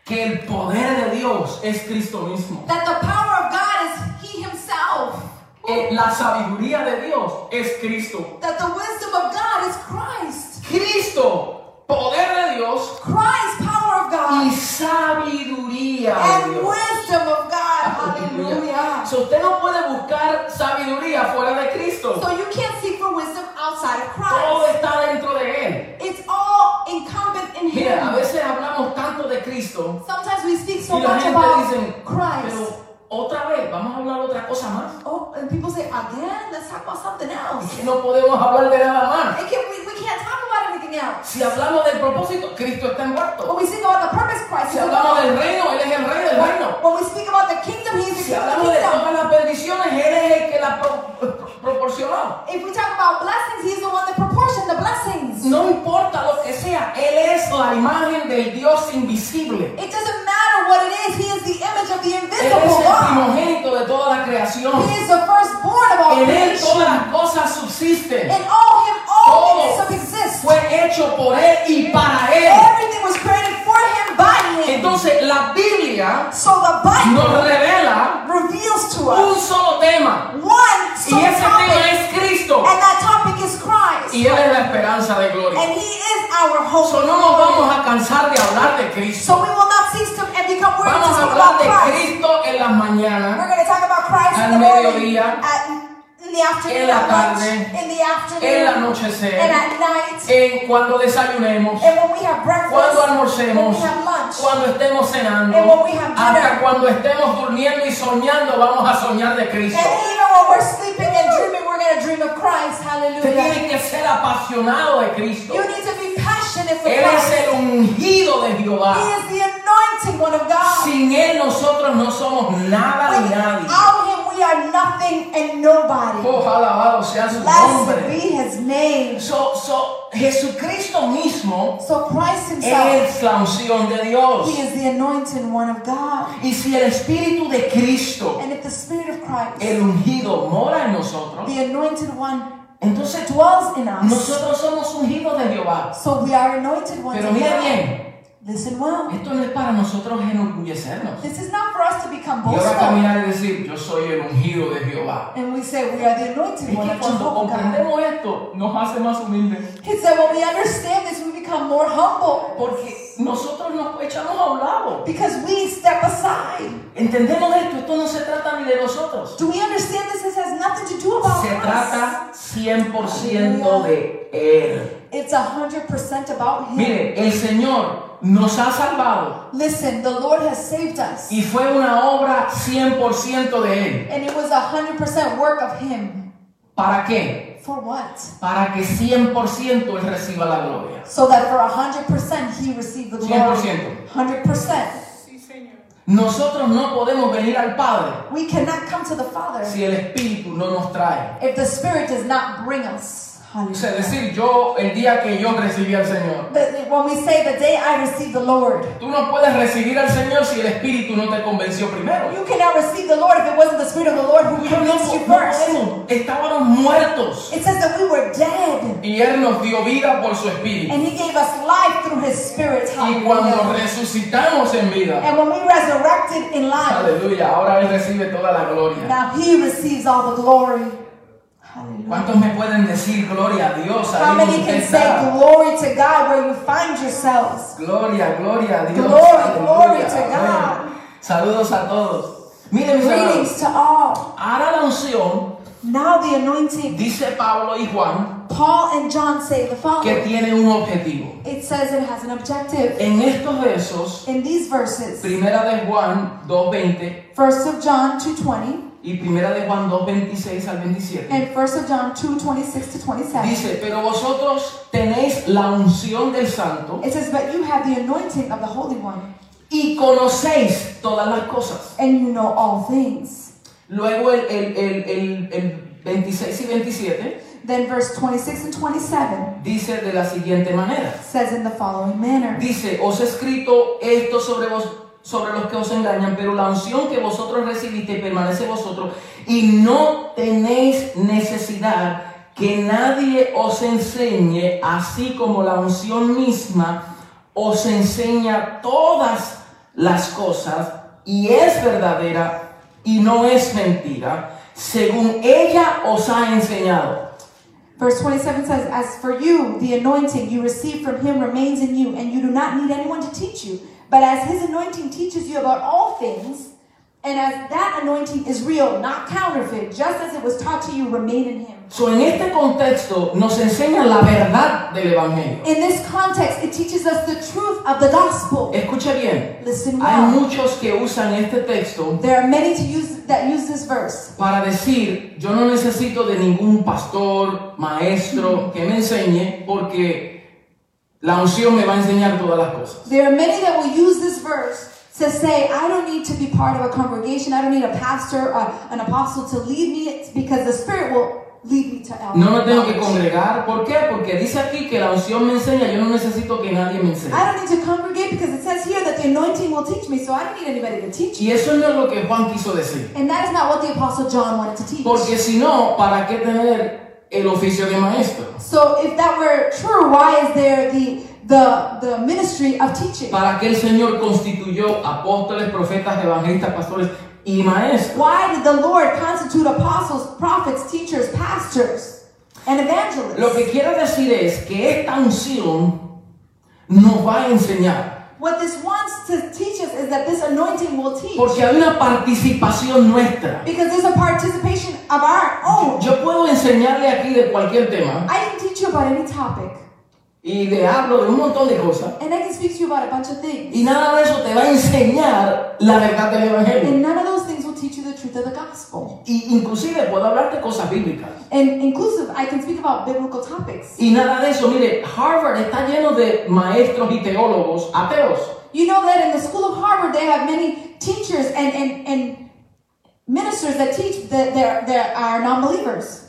que el poder de Dios es Cristo mismo. that the power of God is He Himself. Eh, la sabiduría de Dios es Cristo. That the wisdom of God is Christ. Cristo, poder de Dios Christ, power of y God. sabiduría de And Dios. wisdom of God. Hallelujah. So, usted no puede buscar sabiduría fuera de Cristo. So you can't seek for wisdom outside of Todo Christ. está dentro de Él. It's all incumbent in Mira, a Him. veces hablamos tanto de Cristo Sometimes we speak y so la much gente about dice, Christ. pero otra vez, vamos a hablar otra cosa más. Oh, and people say, again, let's talk about something else. No podemos hablar de nada más. Can, we, we can't talk about anything else. Si hablamos del propósito, Cristo está envuelto. When we speak about the purpose, Christ Si is hablamos del reino, Él es el rey del reino. When we speak about the kingdom, He is the Si king hablamos de todas las bendiciones, Él es el que las pro- pro- proporcionó. If we talk about blessings, He's the one that proportioned the blessings. No importa lo que sea, Él es la imagen del Dios invisible. It doesn't matter what it is, He is the image of the invisible God. Primogénito de toda la creación. He is the firstborn of all En Él todas las cosas subsisten. In all Him, all Todo things subsist. fue hecho por Él y para Él. Everything was created for Him, by Him. Entonces la Biblia So the Bible nos revela reveals to un us solo tema. one Y ese tema es Cristo. and that topic is Christ. Y Él es la esperanza de gloria. And He is our hope. So, no nos vamos a cansar de hablar de Cristo. So we will not cease to and become to Vamos a hablar about de Christ. Cristo en las We're mañanas, going to talk about Christ in Al the morning, mediodía, at, in the afternoon, en la lunch, tarde, in the afternoon, en el and anochecer, at night, en cuando desayunemos, and when we have breakfast, cuando when almorcemos, we have lunch, cuando estemos cenando, And when we have dinner. hasta cuando estemos durmiendo y soñando, vamos a soñar de Cristo. and even when we're sleeping and dreaming, we're going to dream of Christ. Hallelujah. tiene que ser apasionado de Cristo. You need to be passionate for Él es Christ. el ungido de He Jehová. is the anointing one of God. Sin Él nosotros no somos nada ni nadie. Without him, we are nothing and nobody. Oh, alabado sea su nombre. be his name. So, so, Jesucristo mismo So Christ himself, es la unción de Dios. he is the anointed one of God. Y si el Espíritu de Cristo, And if the Spirit of Christ, el ungido, mora en nosotros, the anointed one, entonces dwells in us, nosotros somos ungidos de Jehová. so we are anointed ones Pero God. bien, Listen well. esto no es para nosotros enorgullecernos. This is not for us to become Y ahora boastful. caminar y decir, yo soy el ungido de Jehová. And we say we are the anointed one que cuando God. comprendemos esto, nos hace más humildes. He said when we understand this, we become more humble Porque nosotros nos echamos a un lado. because we step aside. Entendemos esto, esto no se trata ni de nosotros. Do we understand this? This has nothing to do about Se us. trata 100% de Él. It's a hundred percent about Him. Mire, el Señor nos ha salvado Listen, the Lord has saved us, y fue una obra 100% de Él. and it was a hundred percent work of Him. ¿Para qué? For what? Para que 100% Él reciba la gloria. So that for a hundred percent He received the glory. 100%. Hundred percent. Nosotros no podemos venir al Padre We cannot come to the Father si el Espíritu no nos trae. if the Spirit does not bring us. O sea, decir, yo, el día que yo recibí al Señor, when we say the day I received the Lord, tú no puedes recibir al Señor si el Espíritu no te convenció primero. you cannot receive the Lord if it wasn't the Spirit of the Lord who convinced you first. Estábamos muertos It says that we were dead, y Él nos dio vida por su Espíritu. and He gave us life through His Spirit. Y cuando resucitamos en vida, And when we resurrected in life, aleluya, ahora Él recibe toda la gloria. now He receives all the glory. ¿Cuántos me pueden decir gloria a Dios? How many can say glory to God where you find yourselves? Gloria, gloria a Dios. Glory, glory to. God. Saludos a todos. Miren, Greetings to all. ahora la unción, Now the anointing. dice Pablo y Juan, Paul and John say the que following. tiene un objetivo. It says it has an objective. En estos versos, In these verses, primera de Juan 2.20 First of John 2.20 y primera de Juan 2.26 al 27, and First of John 2.26 to 27. dice, pero vosotros tenéis la unción del santo It says, but you have the anointing of the Holy One, y conocéis todas las cosas. and you know all things. Luego el, el, el, el, el 26 y 27 Then verse 26 and 27 dice de la siguiente manera. says in the following manner. Dice, os he escrito esto sobre vos, sobre los que os engañan, pero la unción que vosotros recibiste permanece vosotros y no tenéis necesidad que nadie os enseñe, así como la unción misma os enseña todas las cosas y es verdadera y no es mentira, según ella os ha enseñado. Verse 27 says, As for you, the anointing you received from him remains in you, and you do not need anyone to teach you. But as his anointing teaches you about all things, And as that anointing is real, not counterfeit, just as it was taught to you, remain in him. So, en este contexto nos enseña la verdad del Evangelio. In this context, it teaches us the truth of the gospel. Escucha bien, Listen well. hay muchos que usan este texto There are many to use that use this verse para decir, yo no necesito de ningún pastor, maestro mm-hmm. que me enseñe porque la unción me va a enseñar todas las cosas. There are many that will use this verse to say, I don't need to be part of a congregation. I don't need a pastor, uh, an apostle to lead me because the Spirit will lead me to el- No me tengo que knowledge. congregar. ¿Por qué? Porque dice aquí que la unción me enseña, yo no necesito que nadie me enseñe. I don't need to congregate because it says here that the anointing will teach me, so I don't need anybody to teach me. Y eso no es lo que Juan quiso decir. And that is not what the apostle John wanted to teach. Porque si no, ¿para qué tener el oficio de maestro? So if that were true, why is there the the the ministry of teaching? ¿Para qué el Señor constituyó apóstoles, profetas, evangelistas, pastores y maestros? Why did the Lord constitute apostles, prophets, teachers, pastors, and evangelists? Lo que quiero decir es que esta unción nos va a enseñar. What this wants to teach us is that this anointing will teach. Porque hay una participación nuestra. Because there's a participation of our own. Yo puedo enseñarle aquí de cualquier tema I can teach you about any topic, y le hablo de un montón de cosas and I can speak to you about a bunch of things. y nada de eso te va a enseñar la verdad del Evangelio. And none of those things will teach you the truth of the gospel. Y inclusive puedo hablar de cosas bíblicas. And inclusive, I can speak about biblical topics. Y nada de eso, mire, Harvard está lleno de maestros y teólogos ateos. You know that in the school of Harvard, they have many teachers and, and, and ministers that teach that there, there are non believers.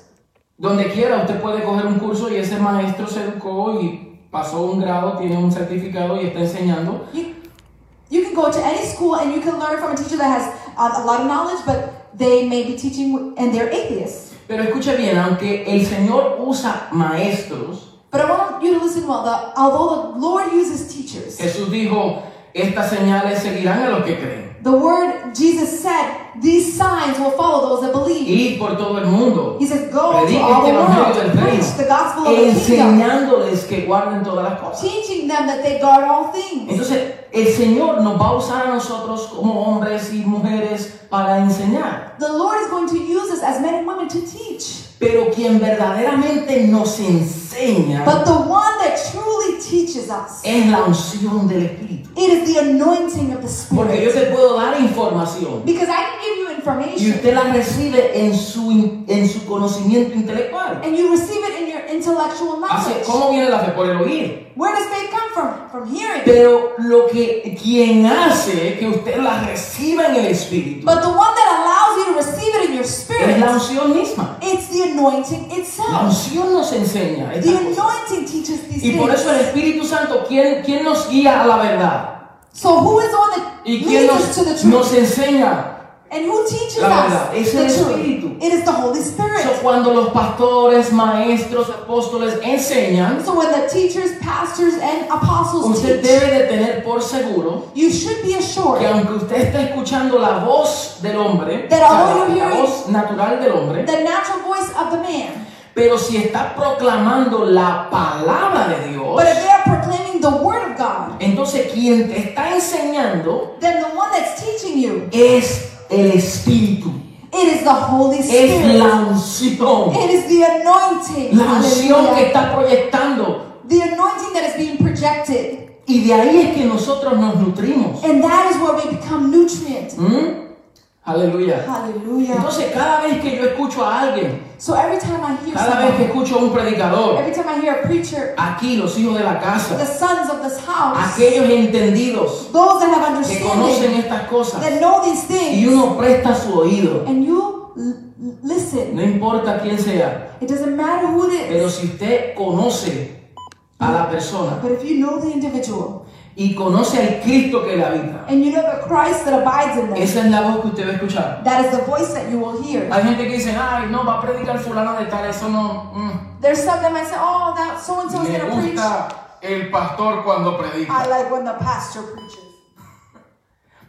Donde quiera usted puede coger un curso y ese maestro se educó y pasó un grado, tiene un certificado y está enseñando. You, you can go to any school and you can learn from a teacher that has a, a lot of knowledge, but they may be teaching and they're atheists. Pero escuche bien, aunque el Señor usa maestros, But I want you to listen well. The, although the Lord uses teachers, Jesús dijo, estas señales seguirán a los que creen. the word Jesus said, these signs will follow those that believe. Ir por todo el mundo. He says, go to Predique all este the del world, preach the gospel of the kingdom, Enseñándoles que guarden todas las cosas. teaching them that they guard all things. Entonces, el Señor nos va a usar a nosotros como hombres y mujeres para enseñar. The Lord is going to use us as men and women to teach. Pero quien verdaderamente nos enseña But the one that truly teaches us, es la unción del Espíritu. it is the anointing of the Porque yo Spirit. te puedo dar información Because I can give you y information usted la recibe en su, en su conocimiento intelectual. and you receive it in intellectual knowledge. ¿Cómo viene la fe? Por el oír. Where does faith come from? From hearing. Pero lo que quien hace que usted la reciba en el Espíritu But the one that allows you to receive it in your es spirit, la unción misma. it's the anointing La itself. unción nos enseña The anointing teaches these Y por things. eso el Espíritu Santo, ¿quién, quién nos guía a la verdad? So who is the one that ¿Y leads nos, us to the nos truth? enseña? And who teaches La verdad, us es the el truth? Espíritu. It is the Holy Spirit. So, cuando los pastores, maestros, apóstoles enseñan, So when the teachers, pastors, and apostles usted teach, debe de tener por seguro you should be assured que aunque usted esté escuchando la voz del hombre, That la, la hearing- voz natural del hombre, the natural voice of the man. pero si está proclamando la palabra de Dios, But if they are proclaiming the word of God, entonces quien te está enseñando then the one that's teaching you, es el Espíritu, it is the Holy es Spirit. la unción, It is the anointing. la unción que está proyectando. The anointing that is being projected. Y de ahí es que nosotros nos nutrimos. And that is where we become nutrient. ¿Mm? Aleluya. Hallelujah. Entonces, cada vez que yo escucho a alguien, So every time I hear cada vez que escucho a un predicador, every time I hear a preacher, aquí los hijos de la the casa, sons of this house, aquellos entendidos those that have que conocen estas cosas, that know these y things, uno presta su oído, and you listen. no importa quién sea, It doesn't matter who it pero is, si usted conoce a la persona but if you know the individual y conoce al Cristo que le habita, and you know the Christ that abides in them, esa es la voz que usted va a escuchar. that is the voice that you will hear. Hay gente que dice, ay, no, va a predicar fulano de tal, eso no. mm". There's some that might say, oh, that so and so is Me going to preach. gusta el pastor cuando I predica. like when the pastor preaches.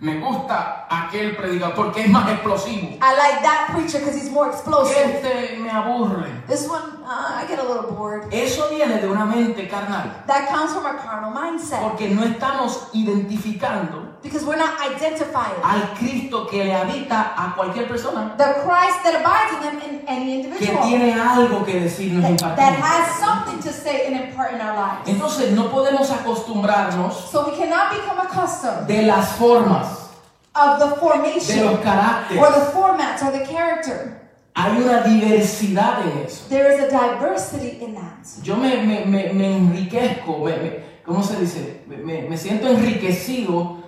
Me gusta aquel predicador porque es más explosivo. I like that preacher because he's more explosive. Este me aburre. This one, "Ah, I get a little bored. Eso viene de una mente carnal. That comes from a carnal mindset Porque no estamos identificando because we're not identifying al Cristo que le habita a cualquier persona the Christ that abides in them in any que individual tiene algo que decirnos that, has something to say and impart in our lives. Entonces no podemos acostumbrarnos So we cannot become accustomed de las formas, of the de formation los or caracteres. the formats or the character. Hay una diversidad en eso. There is a diversity in that. Yo me, me, me, me enriquezco, me, me- ¿cómo se dice? Me siento enriquecido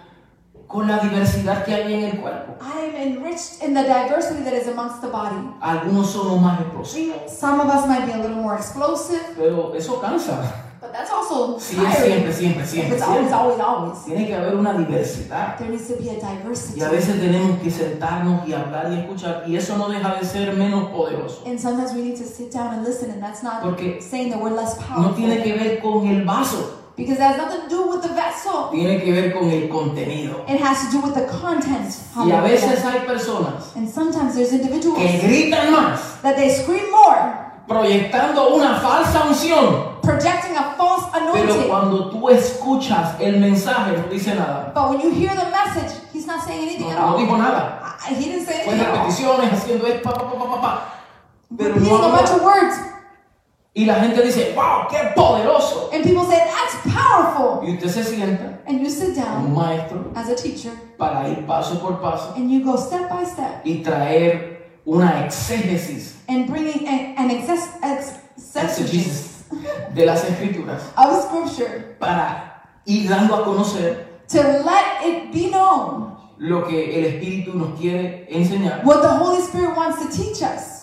con la diversidad que hay en el cuerpo. I am enriched in the diversity that is amongst the body. Algunos somos más explosivos, Some of us might be a little more explosive, pero eso cansa. but that's also Sí, siempre, siempre, siempre, It's always, always, always. Tiene que haber una diversidad. There needs to be a diversity. Y a veces tenemos que sentarnos y hablar y escuchar. Y eso no deja de ser menos poderoso. And sometimes we need to sit down and listen, and that's not Porque saying that we're less No powerful. tiene que ver con el vaso, Because that has nothing to do with the vessel. tiene que ver con el contenido. It has to do with the content. Y a veces hay personas And sometimes there's individuals que gritan más, that they scream more, proyectando una falsa unción. projecting a false Pero anointing. cuando tú escuchas el mensaje, no dice nada. But when you hear the message, he's not saying anything No, at no all. dijo nada. He didn't say Fue anything all. repeticiones, haciendo esto, pa, pa, pa, pa, pa. Pero no a bunch of habló. words. Y la gente dice, wow, qué poderoso. And people say, that's powerful. Y usted se sienta, And you sit un down maestro, as a teacher para ir paso por paso and you go step by step y traer una exégesis and bringing an, an exes- ex- exegesis exegesis de las escrituras of scripture para ir dando a conocer to let it be known lo que el Espíritu nos quiere enseñar. what the Holy Spirit wants to teach us.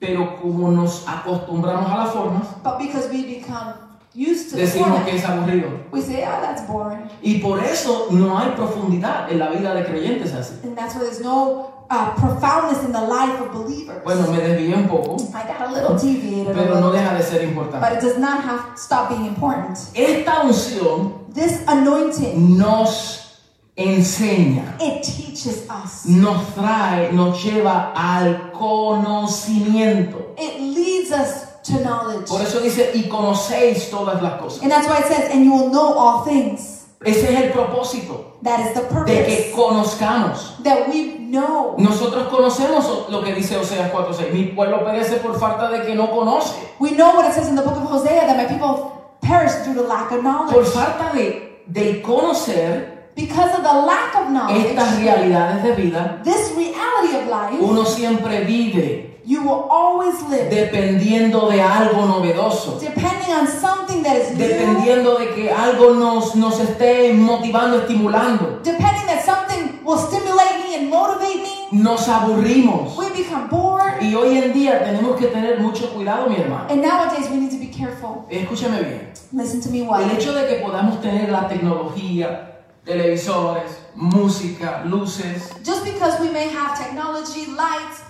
Pero como nos acostumbramos a las formas, But because we become used to the decimos que es aburrido. we say, ah, that's boring. Y por eso no hay profundidad en la vida de creyentes así. And that's why there's no uh, profoundness in the life of believers. Bueno, me desvié un poco, I got a little deviated, pero no deja de ser but importante. it does not have to stop being important. Esta unción This anointing, nos enseña, it teaches us. nos trae, nos lleva al conocimiento. It leads us to knowledge. Por eso dice, y conocéis todas las cosas. And that's why it says, and you will know all things. Ese es el propósito, That is the de que purpose. conozcamos. That we know. Nosotros conocemos lo que dice Oseas 4.6. Mi pueblo perece por falta de que no conoce. We know what it says in the book of Hosea that my people perish due to lack of Por knowledge. falta de, de conocer Because of the lack of knowledge, estas realidades de vida, this reality of life, uno siempre vive you will always live dependiendo de algo novedoso. depending on something that is new, Dependiendo de que algo nos, nos esté motivando, estimulando. depending that something will stimulate me and motivate me. Nos aburrimos. We become bored. Y hoy en día tenemos que tener mucho cuidado, mi hermano. And nowadays we need to be careful. Escúchame bien. Listen to me well. El hecho de que podamos tener la tecnología, televisores, música, luces, Just because we may have technology, lights,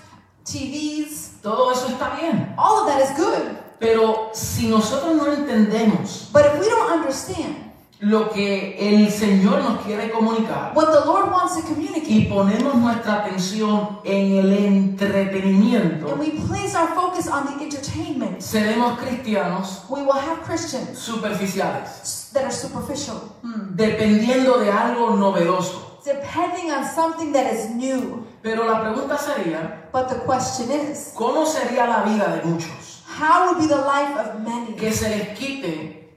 TVs, todo eso está bien. all of that is good. Pero si nosotros no entendemos But if we don't understand lo que el Señor nos quiere comunicar what the Lord wants to y communicate, ponemos nuestra atención en el entretenimiento, and we place our focus on the entertainment, seremos cristianos we will have Christians superficiales, that are superficial, hmm. dependiendo de algo novedoso. depending on something that is new. Pero la pregunta sería, But the question is, ¿cómo sería la vida de muchos how would be the life of many? que se les quite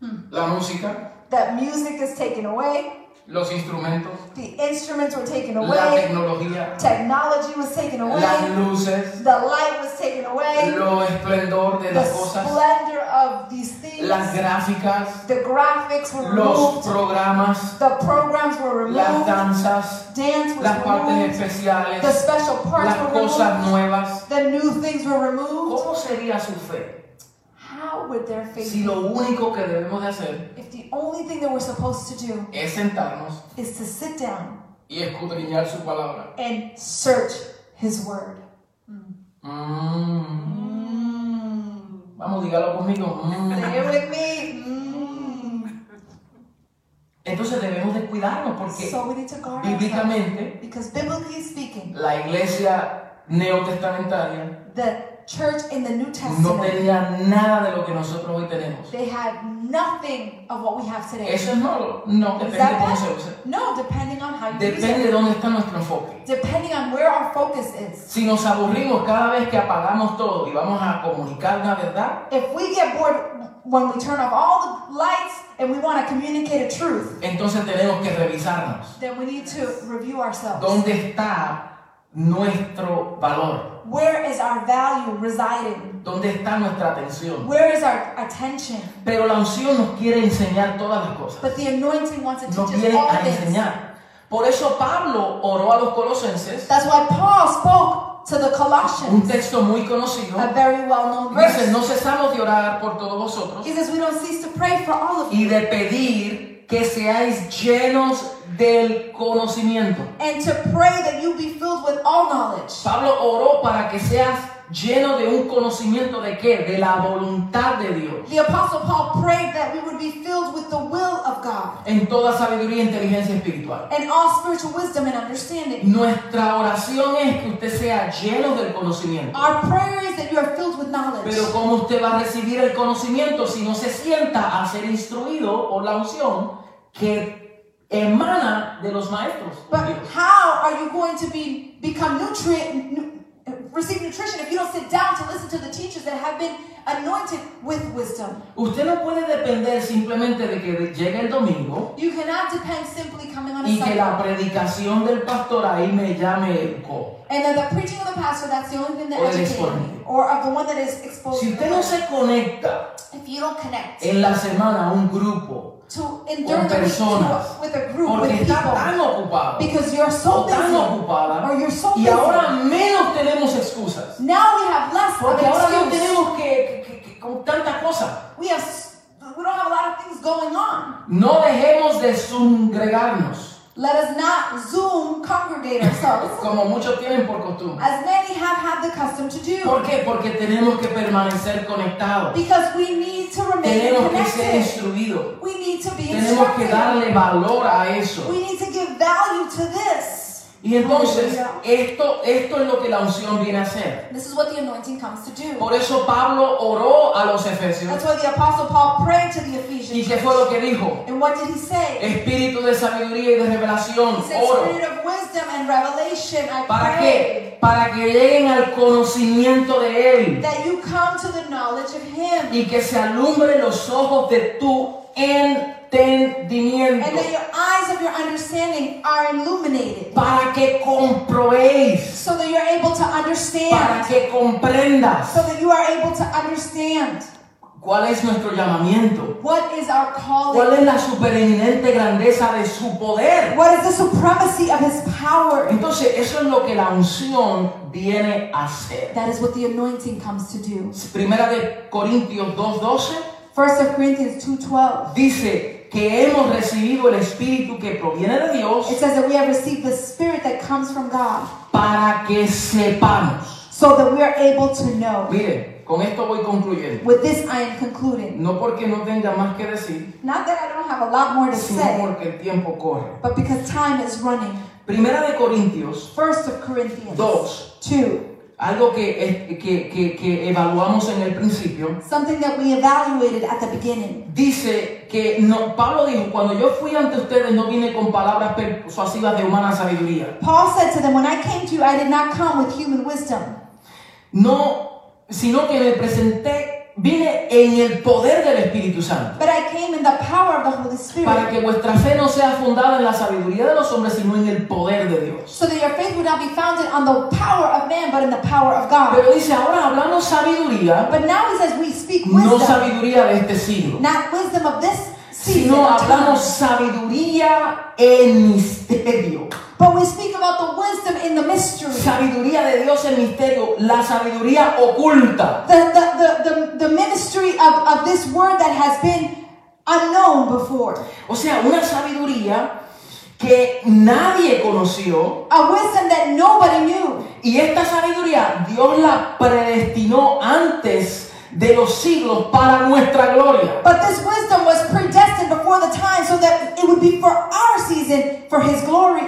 hmm. la música, That music is taken away, los instrumentos, the instruments were taken la away, tecnología, technology was taken las away, luces, the light was taken away, lo esplendor de the las cosas, splendor of these things, las gráficas, the graphics were los removed, programas, the programs were las removed, danzas, dance was las partes removed, the special parts las were cosas removed, nuevas. the new things were removed. ¿Cómo sería su fe Would their faith si lo único que debemos de hacer if the only thing that we're supposed to do es sentarnos is to sit down y escudriñar su palabra? and search His Word? Mm. Vamos, dígalo conmigo. Mm. With me. Mm. Entonces debemos de cuidarnos porque So we need to guard ourselves. bíblicamente Because biblically speaking, la iglesia neotestamentaria the church in the New no Testament, tenía nada de lo que nosotros hoy tenemos. they had nothing of what we have today. ¿Eso es malo? No, depende de cómo se. No, depending on how you Depende de dónde está nuestro enfoque. Depending on where our focus is. Si nos aburrimos cada vez que apagamos todo y vamos a comunicar una verdad, If we get bored when we turn off all the lights and we want to communicate a truth, entonces tenemos que revisarnos. then we need to review ourselves. ¿Dónde está nuestro valor? Where is our value residing? ¿Dónde está nuestra atención? Where is our attention? Pero la unción nos quiere enseñar todas las cosas. But the anointing wants to Nos teach us viene all a things. enseñar. Por eso Pablo oró a los colosenses, That's why Paul spoke to the un Colossians, texto muy conocido. a very well-known Dice, verse. no cesamos de orar por todos vosotros He says we don't cease to pray for all of you y de pedir que seáis llenos del conocimiento. and to pray that you be filled with all knowledge. Pablo oró para que seas lleno de un conocimiento de qué? De la voluntad de Dios. The Apostle Paul prayed that we would be filled with the will of God En toda sabiduría e inteligencia espiritual. and all spiritual wisdom and understanding. Nuestra oración es que usted sea lleno del conocimiento. Our prayer is that you are filled with knowledge. Pero ¿cómo usted va a recibir el conocimiento si no se sienta a ser instruido por la unción que emana de los maestros? But how are you going to be become nutrient, teachers that have been anointed with wisdom? Usted no puede depender simplemente de que llegue el domingo You cannot depend simply coming on a y que la predicación del pastor ahí me llame educó. and then the preaching of the pastor that's the only thing that O el educates me. Or of the one that is exposed. Si usted no se conecta if you don't connect en la semana a un grupo to the week personas with a group porque with está people tan ocupado because you're so o tan busy ocupada or you're so y busy. ahora menos tenemos excusas. now we have less Porque ahora no tenemos que, que- que- con tanta cosa. We have s- we don't have a lot of things going on. No dejemos de congregarnos, Let us not Zoom congregate ourselves, como muchos tienen por costumbre. as many have had the custom to do. ¿Por qué? Porque tenemos que permanecer conectados. Because we need to remain Tenemos que ser connected. instruidos. We need to be Tenemos que darle valor a eso. We need to give value to this. Y entonces, esto, esto es lo que la unción viene a hacer. This is what the anointing comes to do. Por eso Pablo oró a los efesios. That's why the Apostle Paul prayed to the ¿Y Ephesians. qué fue lo que dijo? And what did he say? Espíritu de sabiduría y de revelación, said, oro. Spirit of wisdom and revelation, I ¿Para pray qué? Para que lleguen al conocimiento de Él that you come to the knowledge of Him. y que se alumbre los ojos de tu entendimiento. And that your eyes of your understanding are illuminated. Para que comprobéis, So that you're able to para understand. que comprendas So that you are able to understand. cuál es nuestro llamamiento, What is our cuál es la supereminente grandeza de su poder. What is the supremacy of His power? Entonces, eso es lo que la unción viene a hacer. That is what the anointing comes to do. Primera de Corintios 2:12 First of Corinthians 2.12. dice que hemos recibido el Espíritu que proviene de Dios It says that we have received the Spirit that comes from God. para que sepamos. So that we are able to know. Mire, con esto voy concluyendo. With this I am concluding. No porque no tenga más que decir, Not that I don't have a lot more to sino say, porque el tiempo corre. but because time is running. Primera de Corintios First of Corinthians 2, 2. Algo que, que, que evaluamos en el principio, Something that we evaluated at the beginning. dice que no, Pablo dijo, cuando yo fui ante ustedes no vine con palabras persuasivas de humana sabiduría. Paul said to them, When I came to you, I did not come with human wisdom, No, sino que me presenté, vine en el poder del Espíritu Santo. but I came in the power of the Holy Para Spirit, que vuestra fe no sea fundada en la sabiduría de los hombres, sino en el poder de Dios. so that your faith would not be founded on the power of man, but in the power of God. Pero dice, ahora hablamos sabiduría, But now he says we speak no wisdom, sabiduría de este siglo, not wisdom of this sino hablamos sabiduría en misterio. but we speak about the wisdom in the mystery, Sabiduría de Dios en misterio, la sabiduría oculta. the, the, the, the, the ministry of, of this word that has been unknown before. O sea, una sabiduría que nadie conoció. A wisdom that nobody knew. Y esta sabiduría Dios la predestinó antes de los siglos para nuestra gloria. But this wisdom was predestined before the time so that it would be for our season, for his glory.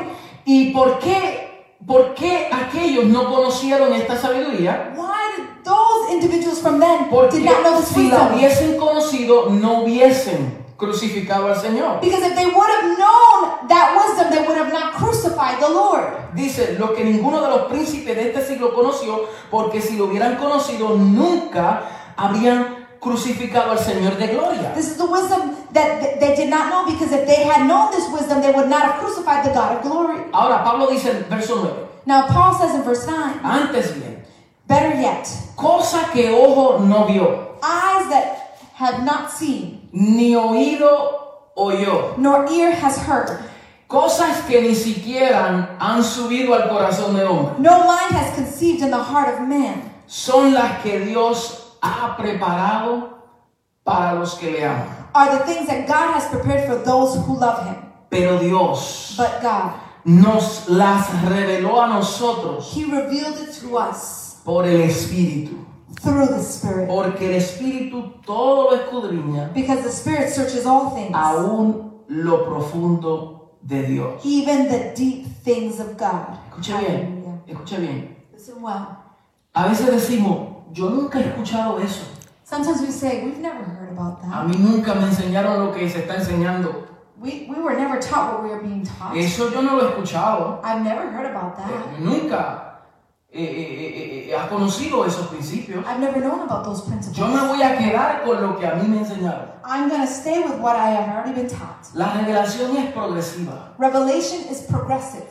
¿Y por qué ¿por qué aquellos no conocieron esta sabiduría? Why did those individuals from then Porque did not know this si la wisdom? hubiesen conocido, no hubiesen crucificado al Señor. Because if they would have known that wisdom, they would have not crucified the Lord. Dice, lo que ninguno de los príncipes de este siglo conoció, porque si lo hubieran conocido, nunca habrían crucificado al Señor de gloria. This is the wisdom that th- they did not know because if they had known this wisdom, they would not have crucified the God of glory. Ahora, Pablo dice en verso 9, Now, Paul says in verse 9, antes bien, better yet, cosa que ojo no vio, eyes that have not seen, ni oído oyó, nor ear has heard, cosas que ni siquiera han subido al corazón de hombre, no mind has conceived in the heart of man, son las que Dios ha preparado para los que le aman. are the things that God has prepared for those who love him. Pero Dios But God, nos las reveló a nosotros he revealed it to us por el Espíritu. through the Spirit. Porque el Espíritu todo lo escudriña, Because the Spirit searches all things, aún lo profundo de Dios. even the deep things of God. Escuche bien, escuche bien. Listen well. A veces decimos, yo nunca he escuchado eso. Sometimes we say, we've never heard about A that. mí nunca me enseñaron lo que se está enseñando. We, we were never taught what we are being taught. Eso yo no lo he escuchado. I've never heard about that. Eh, Nunca eh, eh, eh, eh, ha conocido esos principios. I've never known about those principles. Yo me voy a quedar con lo que a mí me enseñaron. I'm going to stay with what I have already been taught. La revelación es progresiva. Revelation is progressive.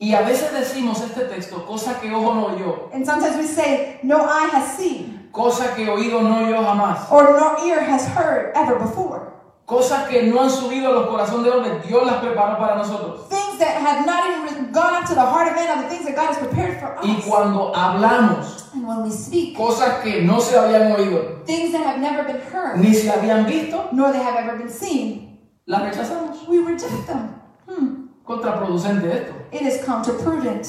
Y a veces decimos este texto, cosa que ojo no oyó, And sometimes we say, no eye has seen, cosa que oído no oyó jamás, or no ear has heard ever before. cosas que no han subido a los corazones de hombres, Dios las preparó para nosotros. Things that have not even gone up to the heart of man are the things that God has prepared for Y us. cuando hablamos And when we speak, cosas que no se habían oído, things that have never been heard, ni se habían visto, nor they have ever been seen, las rechazamos. we reject them. Hmm. Contraproducente esto. It is counterprudent.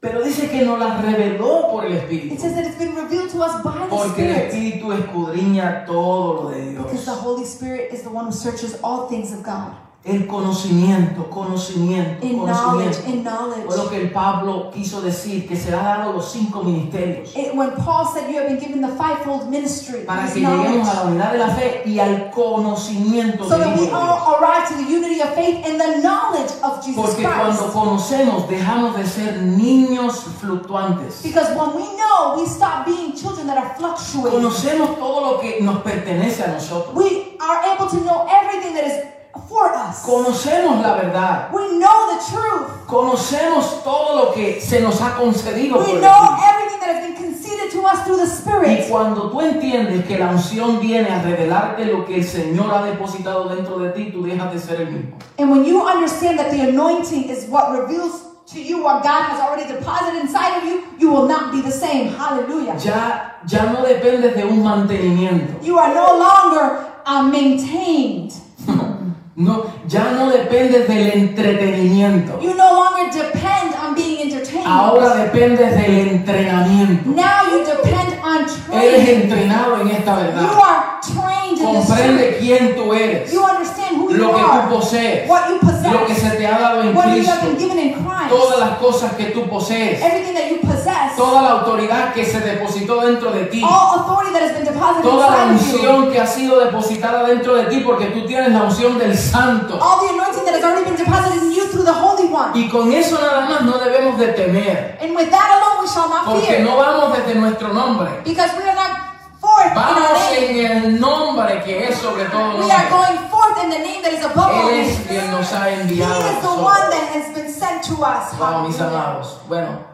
Pero dice que nos las reveló por el It Espíritu. says that it's been revealed to us by the Porque el. Espíritu escudriña todo lo de Because the Dios. Holy Spirit is the one who searches all things of God. El conocimiento, conocimiento, In knowledge, conocimiento. in knowledge. Fue lo que el Pablo quiso decir, que se ha dado los cinco ministerios. It- when Paul said you have been given the fivefold ministry, Para que lleguemos a la unidad de la fe y al conocimiento so del that Hijo we de Dios. all arrive to the unity of faith and the knowledge of Jesus Porque cuando conocemos dejamos de ser niños fluctuantes. Because when we know, we stop being children that are fluctuating. Conocemos todo lo que nos pertenece a nosotros. We are able to know everything that is for us. Conocemos la verdad. We know the truth. Conocemos todo lo que se nos ha concedido por We el know everything that has been conceded to us through the Y Spirit. cuando tú entiendes que la unción viene a revelarte lo que el Señor ha depositado dentro de ti, tú dejas de ser el mismo. And when you understand that the anointing is what reveals to you what God has already deposited inside of you, you will not be the same. Hallelujah. Ya, ya no dependes de un mantenimiento. You are no longer uh, maintained. No, ya no dependes del entretenimiento. You no longer depend on being entertained. Ahora dependes del entrenamiento. Now you depend Eres entrenado en esta You verdad. are trained Spirit. Comprende quién tú eres, You understand who you lo que are, tú posees, what you lo que se te ha dado en what you have been Cristo, given in Christ, todas las cosas que tú posees, everything that you possess, toda la autoridad que se depositó dentro de ti, all authority that has been deposited toda la you, unción que ha sido depositada dentro de ti, porque tú tienes la unción del Santo. all the anointing that has already been deposited in you through the Y con eso nada más no debemos de temer, And with that alone we shall not porque fear, no vamos desde nuestro nombre, because we are not forth vamos en el nombre que es sobre todo We are nombre. going forth in the name that is above all Él es quien nos ha He enviado. a is the one that has been sent to us. Wow, mis amados. Bueno,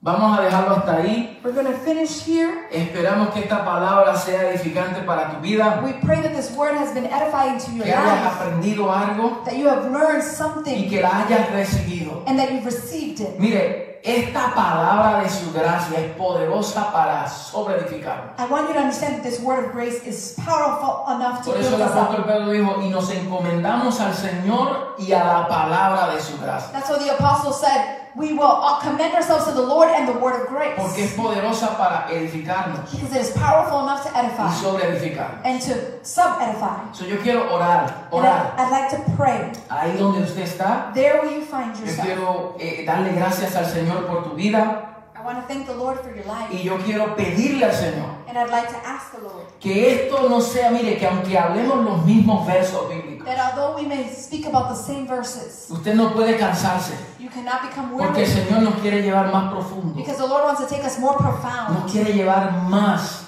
vamos a dejarlo hasta ahí. We're going to finish here. Esperamos que esta palabra sea edificante para tu vida, We pray that this word has been edifying to your que hayas life, aprendido algo that you have learned y something que la hayas recibido. and that you've received it. Mire, esta palabra de su gracia es poderosa para sobreedificarnos. I want you to understand that this word of grace is powerful enough to Por eso el apóstol. Pedro dijo, y nos encomendamos al Señor y a la palabra de su gracia. That's what the apostle said. We will uh, commend ourselves to the Lord and the word of Porque es grace. poderosa para edificarnos Because it is powerful enough to y edify sobreedificarnos. and to sub-edify. So, yo quiero orar, orar. I, I'd like to pray. Ahí donde usted está, There where you find yo yourself. quiero eh, darle gracias al Señor Señor por tu vida I want to thank the Lord for your life. y yo quiero pedirle al Señor And I'd like to ask the Lord que esto no sea, mire, que aunque hablemos los mismos versos bíblicos, that although we may speak about the same verses, usted no puede cansarse you cannot become porque el weary Señor nos quiere llevar más profundo, because the Lord wants to take us more nos profound. quiere llevar más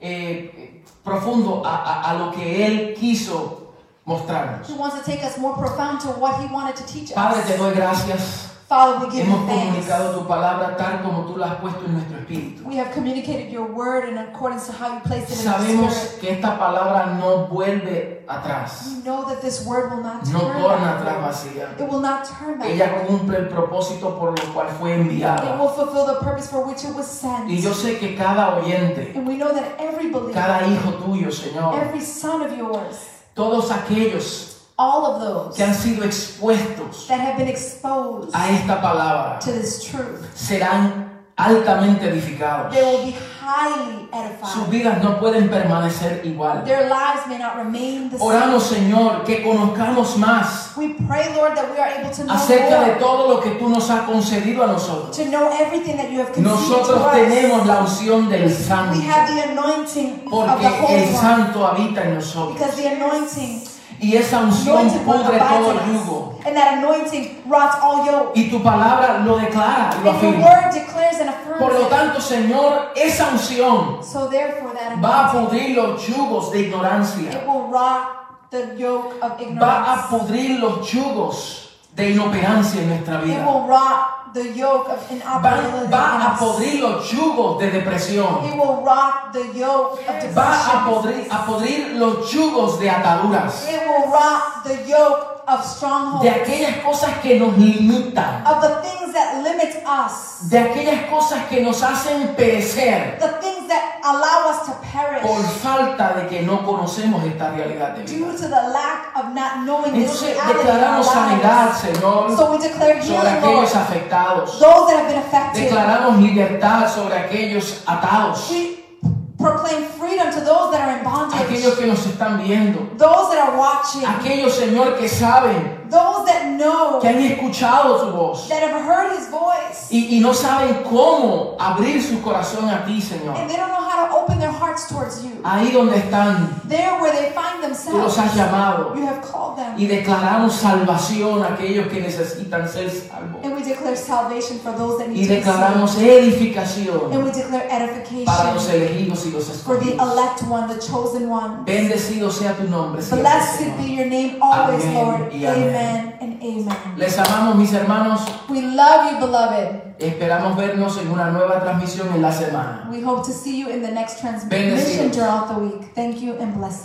eh, profundo a, a- a lo que Él quiso mostrarnos. He wants to take us more profound to what He wanted to teach Padre, te doy gracias. Father, we give Hemos thanks. comunicado tu palabra tal como tú la has puesto en nuestro espíritu. We have communicated your word in accordance to how you placed it in our Sabemos spirit. que esta palabra no vuelve atrás, We know that this word will not no turn torna atrás back. vacía. It will not turn back. Ella cumple el propósito por lo cual fue It enviada. will fulfill the purpose for which it was sent. Y yo sé que cada oyente, And we know that every believer, cada hijo tuyo, Señor, every son of yours, todos aquellos all of those que han sido expuestos that have been exposed a esta palabra to this truth, serán altamente edificados. they will be highly Sus vidas no pueden permanecer igual. Their lives may not remain the Oramos, same. Señor, que conozcamos más We pray, Lord, that we are able to know acerca de todo lo que tú nos has concedido a nosotros. to know everything that you have to Nosotros us. tenemos la unción del Santo, We have the anointing of the porque Holy el One. Santo habita en nosotros. Because the anointing, Y esa unción pudre todo yugo. And that anointing rots all yoke. Y tu palabra lo declara lo And afirma. word declares and affirms Por lo tanto, Señor, esa unción So therefore that va a pudrir los yugos de ignorancia. it will rot the yoke of Va a ignorance. pudrir los yugos de inoperancia en nuestra It vida. will rot the yoke of Va, va a podrir los yugos de depresión. It will rot the yoke of Va a podrir, a podrir los yugos de ataduras. It will rot the yoke of. De aquellas cosas que nos limitan. Of the things that limit us. De aquellas cosas que nos hacen perecer. The things that allow us to perish. Por falta de que no conocemos esta realidad de vida. Due to the lack of not knowing this Entonces reality in our declaramos sanidad. Señor, So we declare sobre healing, Lord. aquellos afectados. Those that have been affected. Declaramos libertad sobre aquellos atados. We proclaim freedom to those that are in bondage. Aquellos que nos están viendo. Those that are watching. Aquellos, Señor, que saben, Those that know. que han escuchado tu voz. That have heard his voice. Y, y no saben cómo abrir su corazón a ti, Señor. And they don't know how to open their hearts towards you. Ahí donde están, There where they find tú los themselves. has llamado. You have called them. Y declaramos salvación a aquellos que necesitan ser salvos. And we declare salvation for those that Y need saved. declaramos edificación And we declare para los edification elegidos y los for the escogidos. elect one, the chosen one. Bendecido sea tu nombre. Blessed be your name always, Amén Lord. y amén. Amen and amen. Les amamos, mis hermanos. We love you, beloved. Esperamos vernos en una nueva transmisión en la semana. We hope to see you in the next transmission Bendecidos. throughout the week. Thank you and blessed.